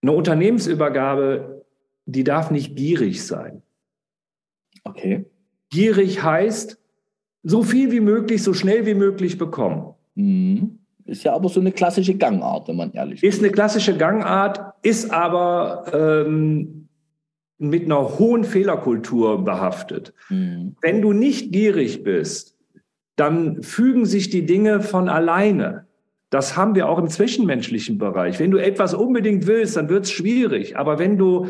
Eine Unternehmensübergabe, die darf nicht gierig sein. Okay. Gierig heißt, so viel wie möglich, so schnell wie möglich bekommen. Mhm. Ist ja aber so eine klassische Gangart, wenn man ehrlich ist. Ist eine klassische Gangart, ist aber ähm, mit einer hohen Fehlerkultur behaftet. Mhm. Wenn du nicht gierig bist, dann fügen sich die Dinge von alleine. Das haben wir auch im zwischenmenschlichen Bereich. Wenn du etwas unbedingt willst, dann wird es schwierig. Aber wenn du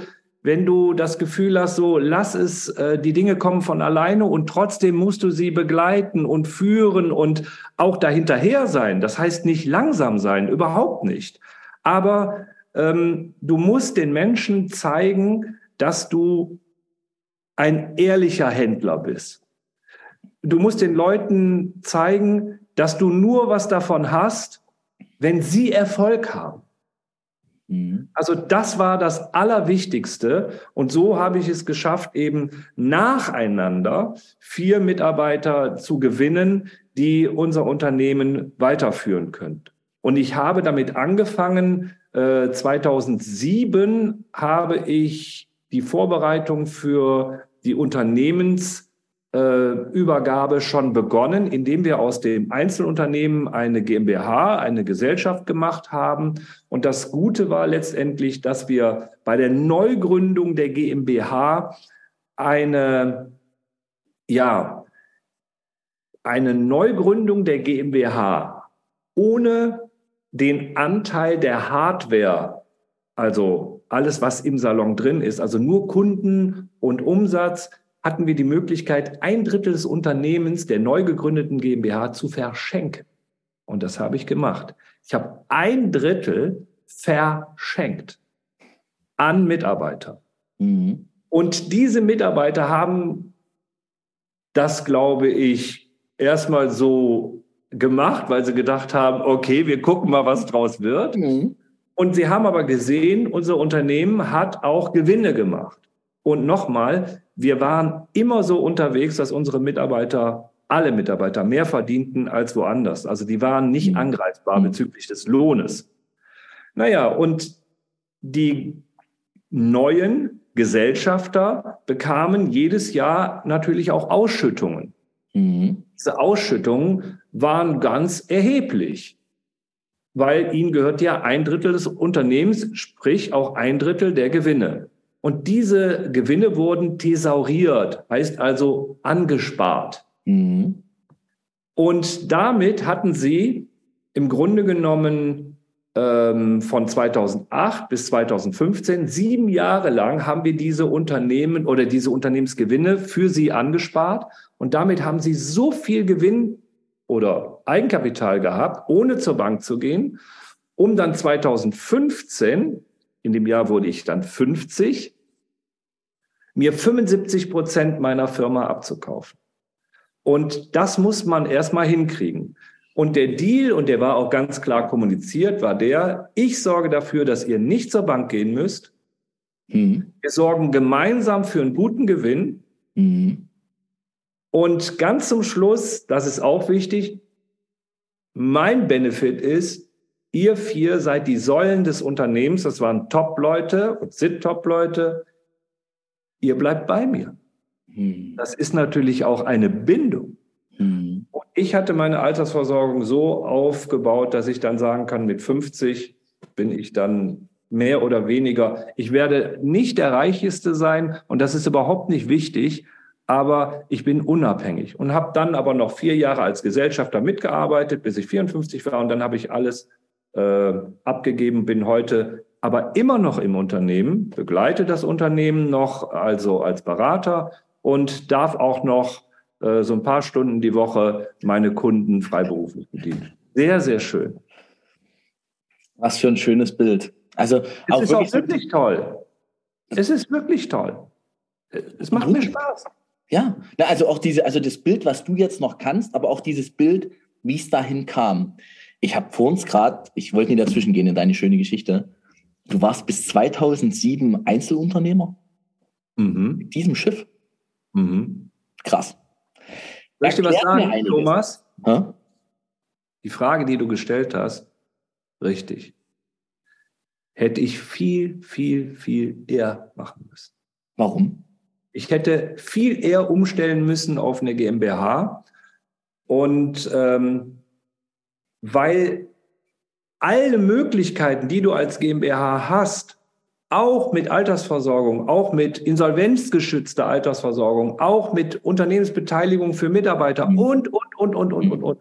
wenn du das Gefühl hast, so lass es, äh, die Dinge kommen von alleine und trotzdem musst du sie begleiten und führen und auch dahinterher sein. Das heißt nicht langsam sein, überhaupt nicht. Aber ähm, du musst den Menschen zeigen, dass du ein ehrlicher Händler bist. Du musst den Leuten zeigen, dass du nur was davon hast, wenn sie Erfolg haben. Mhm. Also das war das Allerwichtigste. Und so habe ich es geschafft, eben nacheinander vier Mitarbeiter zu gewinnen, die unser Unternehmen weiterführen können. Und ich habe damit angefangen, 2007 äh, habe ich die Vorbereitung für die Unternehmens Übergabe schon begonnen, indem wir aus dem Einzelunternehmen eine GmbH, eine Gesellschaft gemacht haben. Und das Gute war letztendlich, dass wir bei der Neugründung der GmbH eine, ja, eine Neugründung der GmbH ohne den Anteil der Hardware, also alles, was im Salon drin ist, also nur Kunden und Umsatz, hatten wir die Möglichkeit, ein Drittel des Unternehmens der neu gegründeten GmbH zu verschenken. Und das habe ich gemacht. Ich habe ein Drittel verschenkt an Mitarbeiter. Mhm. Und diese Mitarbeiter haben das, glaube ich, erstmal so gemacht, weil sie gedacht haben, okay, wir gucken mal, was draus wird. Mhm. Und sie haben aber gesehen, unser Unternehmen hat auch Gewinne gemacht. Und nochmal, wir waren immer so unterwegs, dass unsere Mitarbeiter alle Mitarbeiter mehr verdienten als woanders. Also die waren nicht mhm. angreifbar mhm. bezüglich des Lohnes. Naja, und die neuen Gesellschafter bekamen jedes Jahr natürlich auch Ausschüttungen. Mhm. Diese Ausschüttungen waren ganz erheblich, weil ihnen gehört ja ein Drittel des Unternehmens, sprich auch ein Drittel der Gewinne. Und diese Gewinne wurden thesauriert, heißt also angespart. Mhm. Und damit hatten sie im Grunde genommen ähm, von 2008 bis 2015, sieben Jahre lang haben wir diese Unternehmen oder diese Unternehmensgewinne für sie angespart. Und damit haben sie so viel Gewinn oder Eigenkapital gehabt, ohne zur Bank zu gehen, um dann 2015, in dem Jahr wurde ich dann 50, mir 75 Prozent meiner Firma abzukaufen. Und das muss man erstmal hinkriegen. Und der Deal, und der war auch ganz klar kommuniziert, war der, ich sorge dafür, dass ihr nicht zur Bank gehen müsst. Mhm. Wir sorgen gemeinsam für einen guten Gewinn. Mhm. Und ganz zum Schluss, das ist auch wichtig, mein Benefit ist, ihr vier seid die Säulen des Unternehmens, das waren Top-Leute und sind Top-Leute, ihr bleibt bei mir. Hm. Das ist natürlich auch eine Bindung. Hm. Und ich hatte meine Altersversorgung so aufgebaut, dass ich dann sagen kann, mit 50 bin ich dann mehr oder weniger. Ich werde nicht der Reicheste sein und das ist überhaupt nicht wichtig, aber ich bin unabhängig und habe dann aber noch vier Jahre als Gesellschafter mitgearbeitet, bis ich 54 war und dann habe ich alles äh, abgegeben, bin heute aber immer noch im Unternehmen, begleite das Unternehmen noch, also als Berater und darf auch noch äh, so ein paar Stunden die Woche meine Kunden freiberuflich bedienen. Sehr, sehr schön. Was für ein schönes Bild. Also es auch ist wirklich auch wirklich toll. Es ist wirklich toll. Es macht mir Spaß. Ja, also auch diese, also das Bild, was du jetzt noch kannst, aber auch dieses Bild, wie es dahin kam. Ich habe vor uns gerade, ich wollte nicht dazwischen gehen in deine schöne Geschichte. Du warst bis 2007 Einzelunternehmer mhm. mit diesem Schiff. Mhm. Krass. Soll ich dir was sagen, Thomas? Ha? Die Frage, die du gestellt hast, richtig. Hätte ich viel, viel, viel eher machen müssen. Warum? Ich hätte viel eher umstellen müssen auf eine GmbH. Und ähm, weil alle Möglichkeiten, die du als GmbH hast, auch mit Altersversorgung, auch mit insolvenzgeschützter Altersversorgung, auch mit Unternehmensbeteiligung für Mitarbeiter mhm. und, und, und, und, und, und, und.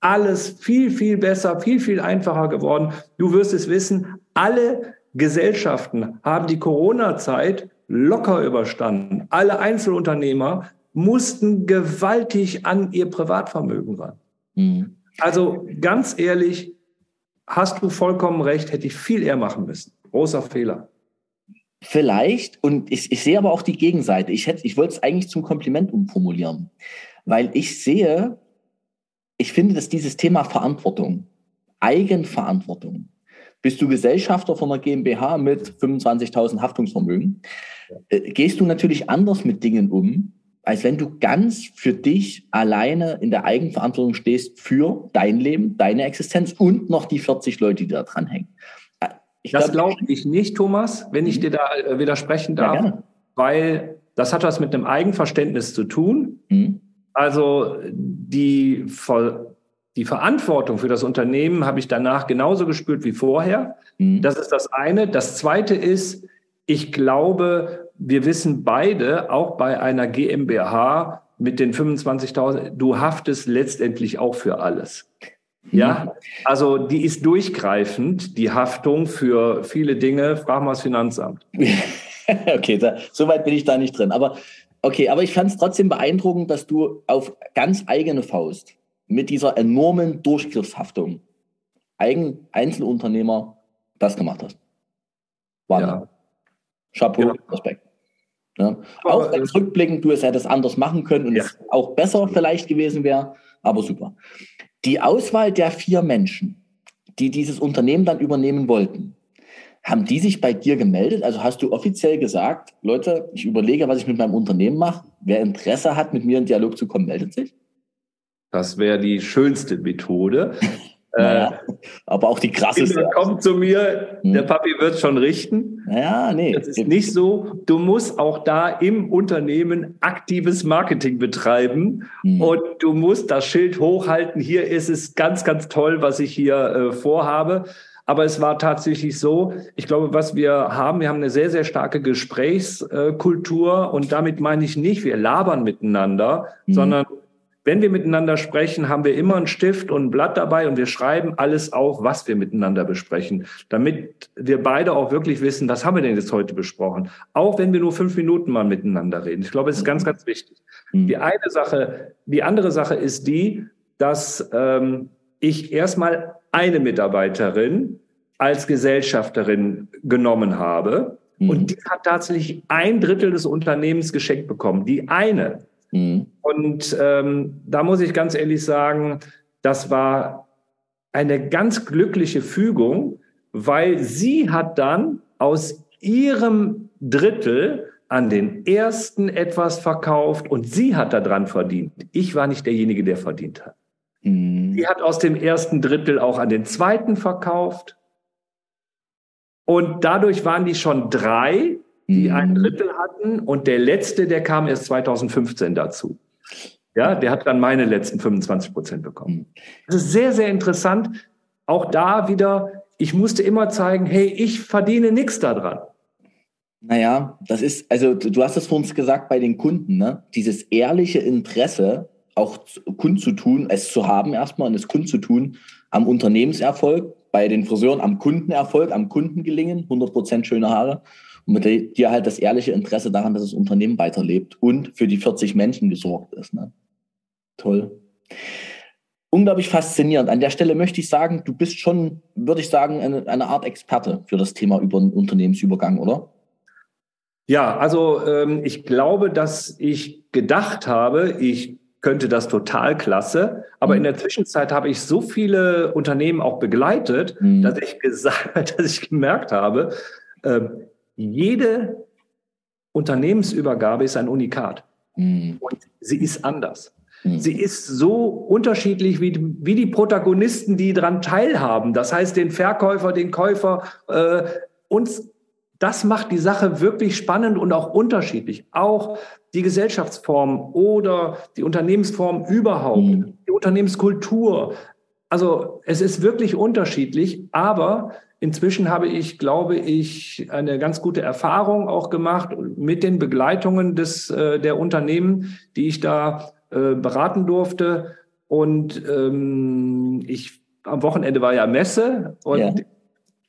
Alles viel, viel besser, viel, viel einfacher geworden. Du wirst es wissen, alle Gesellschaften haben die Corona-Zeit locker überstanden. Alle Einzelunternehmer mussten gewaltig an ihr Privatvermögen ran. Mhm. Also ganz ehrlich, hast du vollkommen recht, hätte ich viel eher machen müssen. Großer Fehler. Vielleicht, und ich, ich sehe aber auch die Gegenseite. Ich, hätte, ich wollte es eigentlich zum Kompliment umformulieren, weil ich sehe, ich finde, dass dieses Thema Verantwortung, Eigenverantwortung, bist du Gesellschafter von einer GmbH mit 25.000 Haftungsvermögen, äh, gehst du natürlich anders mit Dingen um, als wenn du ganz für dich alleine in der Eigenverantwortung stehst für dein Leben, deine Existenz und noch die 40 Leute, die da dran hängen. Ich das glaube glaub ich nicht, Thomas, wenn ich mhm. dir da äh, widersprechen darf, ja, weil das hat was mit einem Eigenverständnis zu tun. Mhm. Also die, die Verantwortung für das Unternehmen habe ich danach genauso gespürt wie vorher. Mhm. Das ist das eine. Das zweite ist, ich glaube, wir wissen beide, auch bei einer GmbH mit den 25.000, du haftest letztendlich auch für alles. Ja, mhm. also die ist durchgreifend, die Haftung für viele Dinge. Frag mal das Finanzamt. okay, da, so weit bin ich da nicht drin. Aber okay, aber ich fand es trotzdem beeindruckend, dass du auf ganz eigene Faust mit dieser enormen Durchgriffshaftung Eigen Einzelunternehmer das gemacht hast. Wahnsinn. Ja. Chapeau, ja. Respekt. Ja. Auch äh, rückblickend, du es hättest anders machen können und ja. es auch besser vielleicht gewesen wäre, aber super. Die Auswahl der vier Menschen, die dieses Unternehmen dann übernehmen wollten, haben die sich bei dir gemeldet? Also hast du offiziell gesagt, Leute, ich überlege, was ich mit meinem Unternehmen mache. Wer Interesse hat, mit mir in Dialog zu kommen, meldet sich? Das wäre die schönste Methode. Naja, äh, aber auch die krasseste. Kinder kommt zu mir, hm. der Papi wird schon richten. Ja, nee. Das ist nicht so. Du musst auch da im Unternehmen aktives Marketing betreiben hm. und du musst das Schild hochhalten. Hier ist es ganz, ganz toll, was ich hier äh, vorhabe. Aber es war tatsächlich so, ich glaube, was wir haben, wir haben eine sehr, sehr starke Gesprächskultur und damit meine ich nicht, wir labern miteinander, hm. sondern wenn wir miteinander sprechen, haben wir immer einen Stift und ein Blatt dabei und wir schreiben alles auf, was wir miteinander besprechen, damit wir beide auch wirklich wissen, was haben wir denn jetzt heute besprochen. Auch wenn wir nur fünf Minuten mal miteinander reden. Ich glaube, es ist ganz, ganz wichtig. Mhm. Die eine Sache, die andere Sache ist die, dass ähm, ich erstmal eine Mitarbeiterin als Gesellschafterin genommen habe. Mhm. Und die hat tatsächlich ein Drittel des Unternehmens geschenkt bekommen. Die eine. Mhm. Und ähm, da muss ich ganz ehrlich sagen, das war eine ganz glückliche Fügung, weil sie hat dann aus ihrem Drittel an den ersten etwas verkauft und sie hat daran verdient. Ich war nicht derjenige, der verdient hat. Mhm. Sie hat aus dem ersten Drittel auch an den zweiten verkauft. Und dadurch waren die schon drei die mhm. ein Drittel hatten und der letzte, der kam erst 2015 dazu. Ja, der hat dann meine letzten 25 Prozent bekommen. Mhm. Das ist sehr, sehr interessant. Auch da wieder, ich musste immer zeigen, hey, ich verdiene nichts daran. Naja, das ist, also du hast es vor uns gesagt bei den Kunden, ne? Dieses ehrliche Interesse, auch kundzutun, es zu haben erstmal und es kundzutun am Unternehmenserfolg, bei den Friseuren am Kundenerfolg, am Kundengelingen, 100% schöne Haare mit dir halt das ehrliche Interesse daran, dass das Unternehmen weiterlebt und für die 40 Menschen gesorgt ist. Ne? Toll. Unglaublich faszinierend. An der Stelle möchte ich sagen, du bist schon, würde ich sagen, eine, eine Art Experte für das Thema über den Unternehmensübergang, oder? Ja, also ähm, ich glaube, dass ich gedacht habe, ich könnte das total klasse. Aber mhm. in der Zwischenzeit habe ich so viele Unternehmen auch begleitet, mhm. dass ich gesagt, dass ich gemerkt habe, äh, jede Unternehmensübergabe ist ein Unikat. Mhm. Und sie ist anders. Mhm. Sie ist so unterschiedlich wie, wie die Protagonisten, die daran teilhaben. Das heißt, den Verkäufer, den Käufer, äh, uns das macht die Sache wirklich spannend und auch unterschiedlich. Auch die Gesellschaftsform oder die Unternehmensform überhaupt, mhm. die Unternehmenskultur. Also es ist wirklich unterschiedlich, aber Inzwischen habe ich, glaube ich, eine ganz gute Erfahrung auch gemacht mit den Begleitungen des, äh, der Unternehmen, die ich da äh, beraten durfte. Und ähm, ich am Wochenende war ja Messe und ja.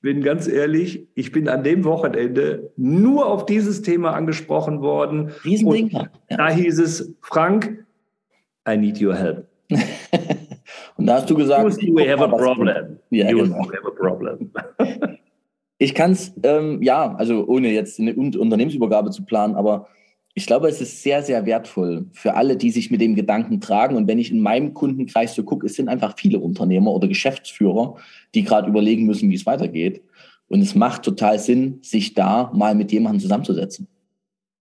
bin ganz ehrlich, ich bin an dem Wochenende nur auf dieses Thema angesprochen worden. Riesending. Ja. Da hieß es, Frank, I need your help. Und da hast du gesagt, you have a problem. Ja, you genau. have a problem. ich kann es, ähm, ja, also ohne jetzt eine Unternehmensübergabe zu planen, aber ich glaube, es ist sehr, sehr wertvoll für alle, die sich mit dem Gedanken tragen. Und wenn ich in meinem Kundenkreis so gucke, es sind einfach viele Unternehmer oder Geschäftsführer, die gerade überlegen müssen, wie es weitergeht. Und es macht total Sinn, sich da mal mit jemandem zusammenzusetzen.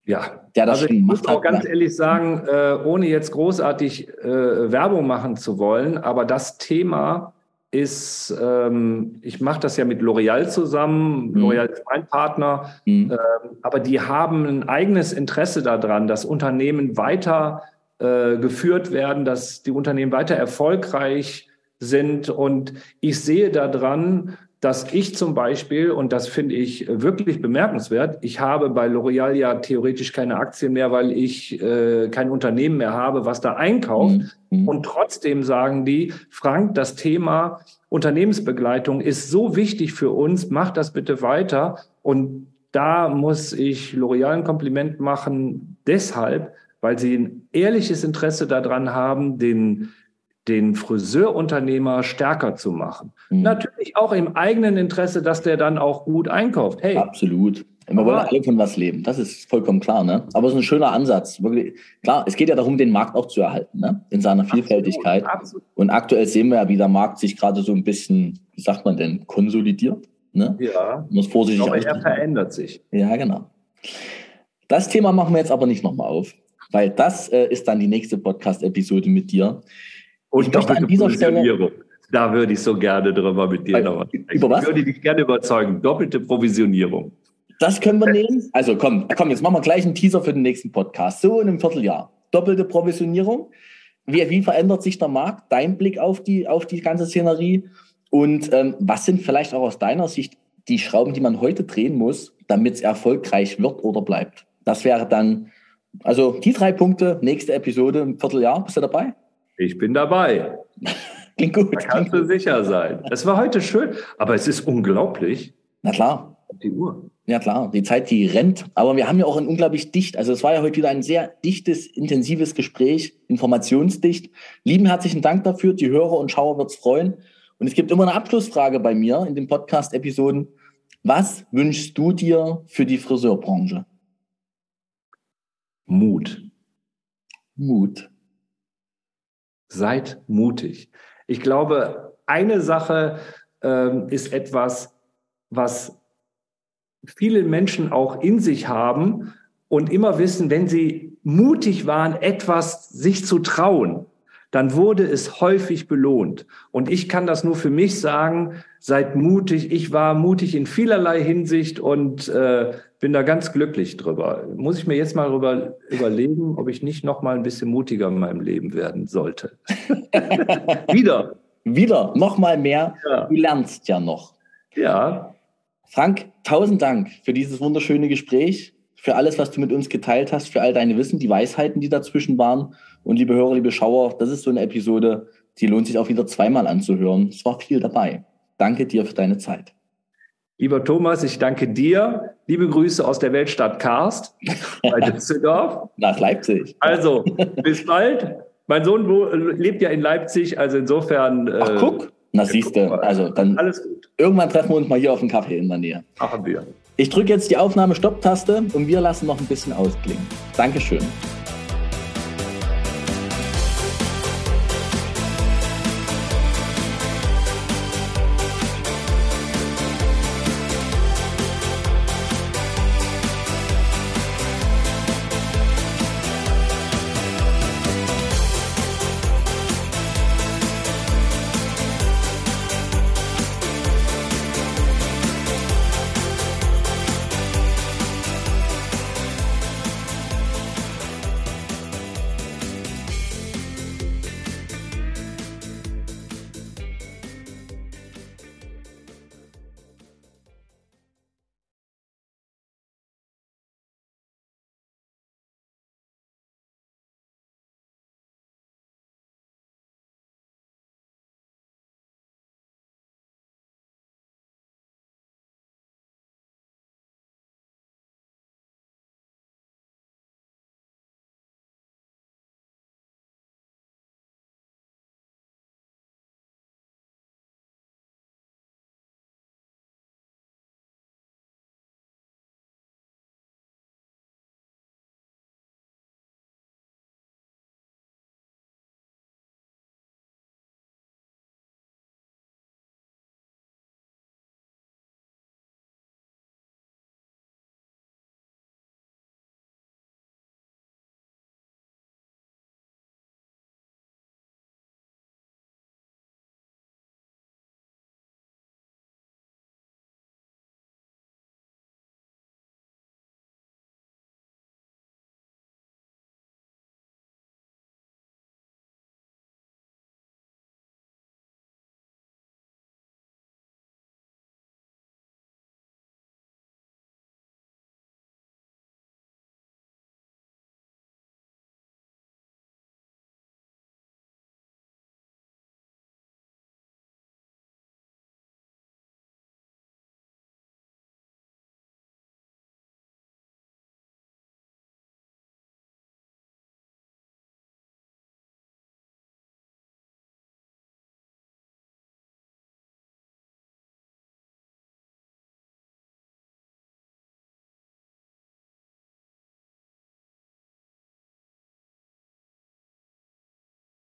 Ja, der das also ich muss auch ganz ehrlich sagen, äh, ohne jetzt großartig äh, Werbung machen zu wollen, aber das Thema ist, ähm, ich mache das ja mit L'Oreal zusammen, mhm. L'Oreal ist mein Partner, mhm. äh, aber die haben ein eigenes Interesse daran, dass Unternehmen weiter äh, geführt werden, dass die Unternehmen weiter erfolgreich sind und ich sehe daran, dass ich zum Beispiel, und das finde ich wirklich bemerkenswert, ich habe bei L'Oreal ja theoretisch keine Aktien mehr, weil ich äh, kein Unternehmen mehr habe, was da einkauft. Mhm. mhm. Und trotzdem sagen die, Frank, das Thema Unternehmensbegleitung ist so wichtig für uns, mach das bitte weiter. Und da muss ich L'Oreal ein Kompliment machen, deshalb, weil sie ein ehrliches Interesse daran haben, den den Friseurunternehmer stärker zu machen. Mhm. Natürlich auch im eigenen Interesse, dass der dann auch gut einkauft. Hey. Absolut. Wir wollen alle von was leben. Das ist vollkommen klar. Ne? Aber es ist ein schöner Ansatz. Wirklich, klar, es geht ja darum, den Markt auch zu erhalten, ne? in seiner Vielfältigkeit. Absolut, absolut. Und aktuell sehen wir ja, wie der Markt sich gerade so ein bisschen, wie sagt man denn, konsolidiert. Ne? Ja. Muss vorsichtig Aber er verändert sich. Ja, genau. Das Thema machen wir jetzt aber nicht nochmal auf, weil das äh, ist dann die nächste Podcast-Episode mit dir. Und ich möchte an dieser Stelle da würde ich so gerne drüber mit dir noch was sprechen. Über was? Ich würde dich gerne überzeugen. Doppelte Provisionierung. Das können wir nehmen. Also komm, komm, jetzt machen wir gleich einen Teaser für den nächsten Podcast. So in einem Vierteljahr. Doppelte Provisionierung. Wie, wie verändert sich der Markt? Dein Blick auf die, auf die ganze Szenerie? Und ähm, was sind vielleicht auch aus deiner Sicht die Schrauben, die man heute drehen muss, damit es erfolgreich wird oder bleibt? Das wäre dann, also die drei Punkte, nächste Episode im Vierteljahr. Bist du dabei? Ich bin dabei. Klingt gut. Da kannst du sicher sein. Es war heute schön, aber es ist unglaublich. Na klar. Die Uhr. Ja klar, die Zeit, die rennt. Aber wir haben ja auch ein unglaublich dicht, also es war ja heute wieder ein sehr dichtes, intensives Gespräch, informationsdicht. Lieben herzlichen Dank dafür. Die Hörer und Schauer wird es freuen. Und es gibt immer eine Abschlussfrage bei mir in den Podcast-Episoden. Was wünschst du dir für die Friseurbranche? Mut. Mut. Seid mutig. Ich glaube, eine Sache ähm, ist etwas, was viele Menschen auch in sich haben und immer wissen, wenn sie mutig waren, etwas sich zu trauen, dann wurde es häufig belohnt. Und ich kann das nur für mich sagen, seid mutig. Ich war mutig in vielerlei Hinsicht und äh, bin da ganz glücklich drüber. Muss ich mir jetzt mal drüber überlegen, ob ich nicht noch mal ein bisschen mutiger in meinem Leben werden sollte. Wieder. Wieder, noch mal mehr. Ja. Du lernst ja noch. Ja. Frank, tausend Dank für dieses wunderschöne Gespräch, für alles, was du mit uns geteilt hast, für all deine Wissen, die Weisheiten, die dazwischen waren. Und liebe Hörer, liebe Schauer, das ist so eine Episode, die lohnt sich auch wieder zweimal anzuhören. Es war viel dabei. Danke dir für deine Zeit. Lieber Thomas, ich danke dir. Liebe Grüße aus der Weltstadt Karst bei Düsseldorf. Nach Leipzig. Also, bis bald. Mein Sohn lebt ja in Leipzig, also insofern. Äh, Ach, guck. Na, siehst du. Also, dann. Alles gut. Irgendwann treffen wir uns mal hier auf einen Kaffee in der Nähe. Machen wir. Ich drücke jetzt die Aufnahme-Stopp-Taste und wir lassen noch ein bisschen ausklingen. Dankeschön.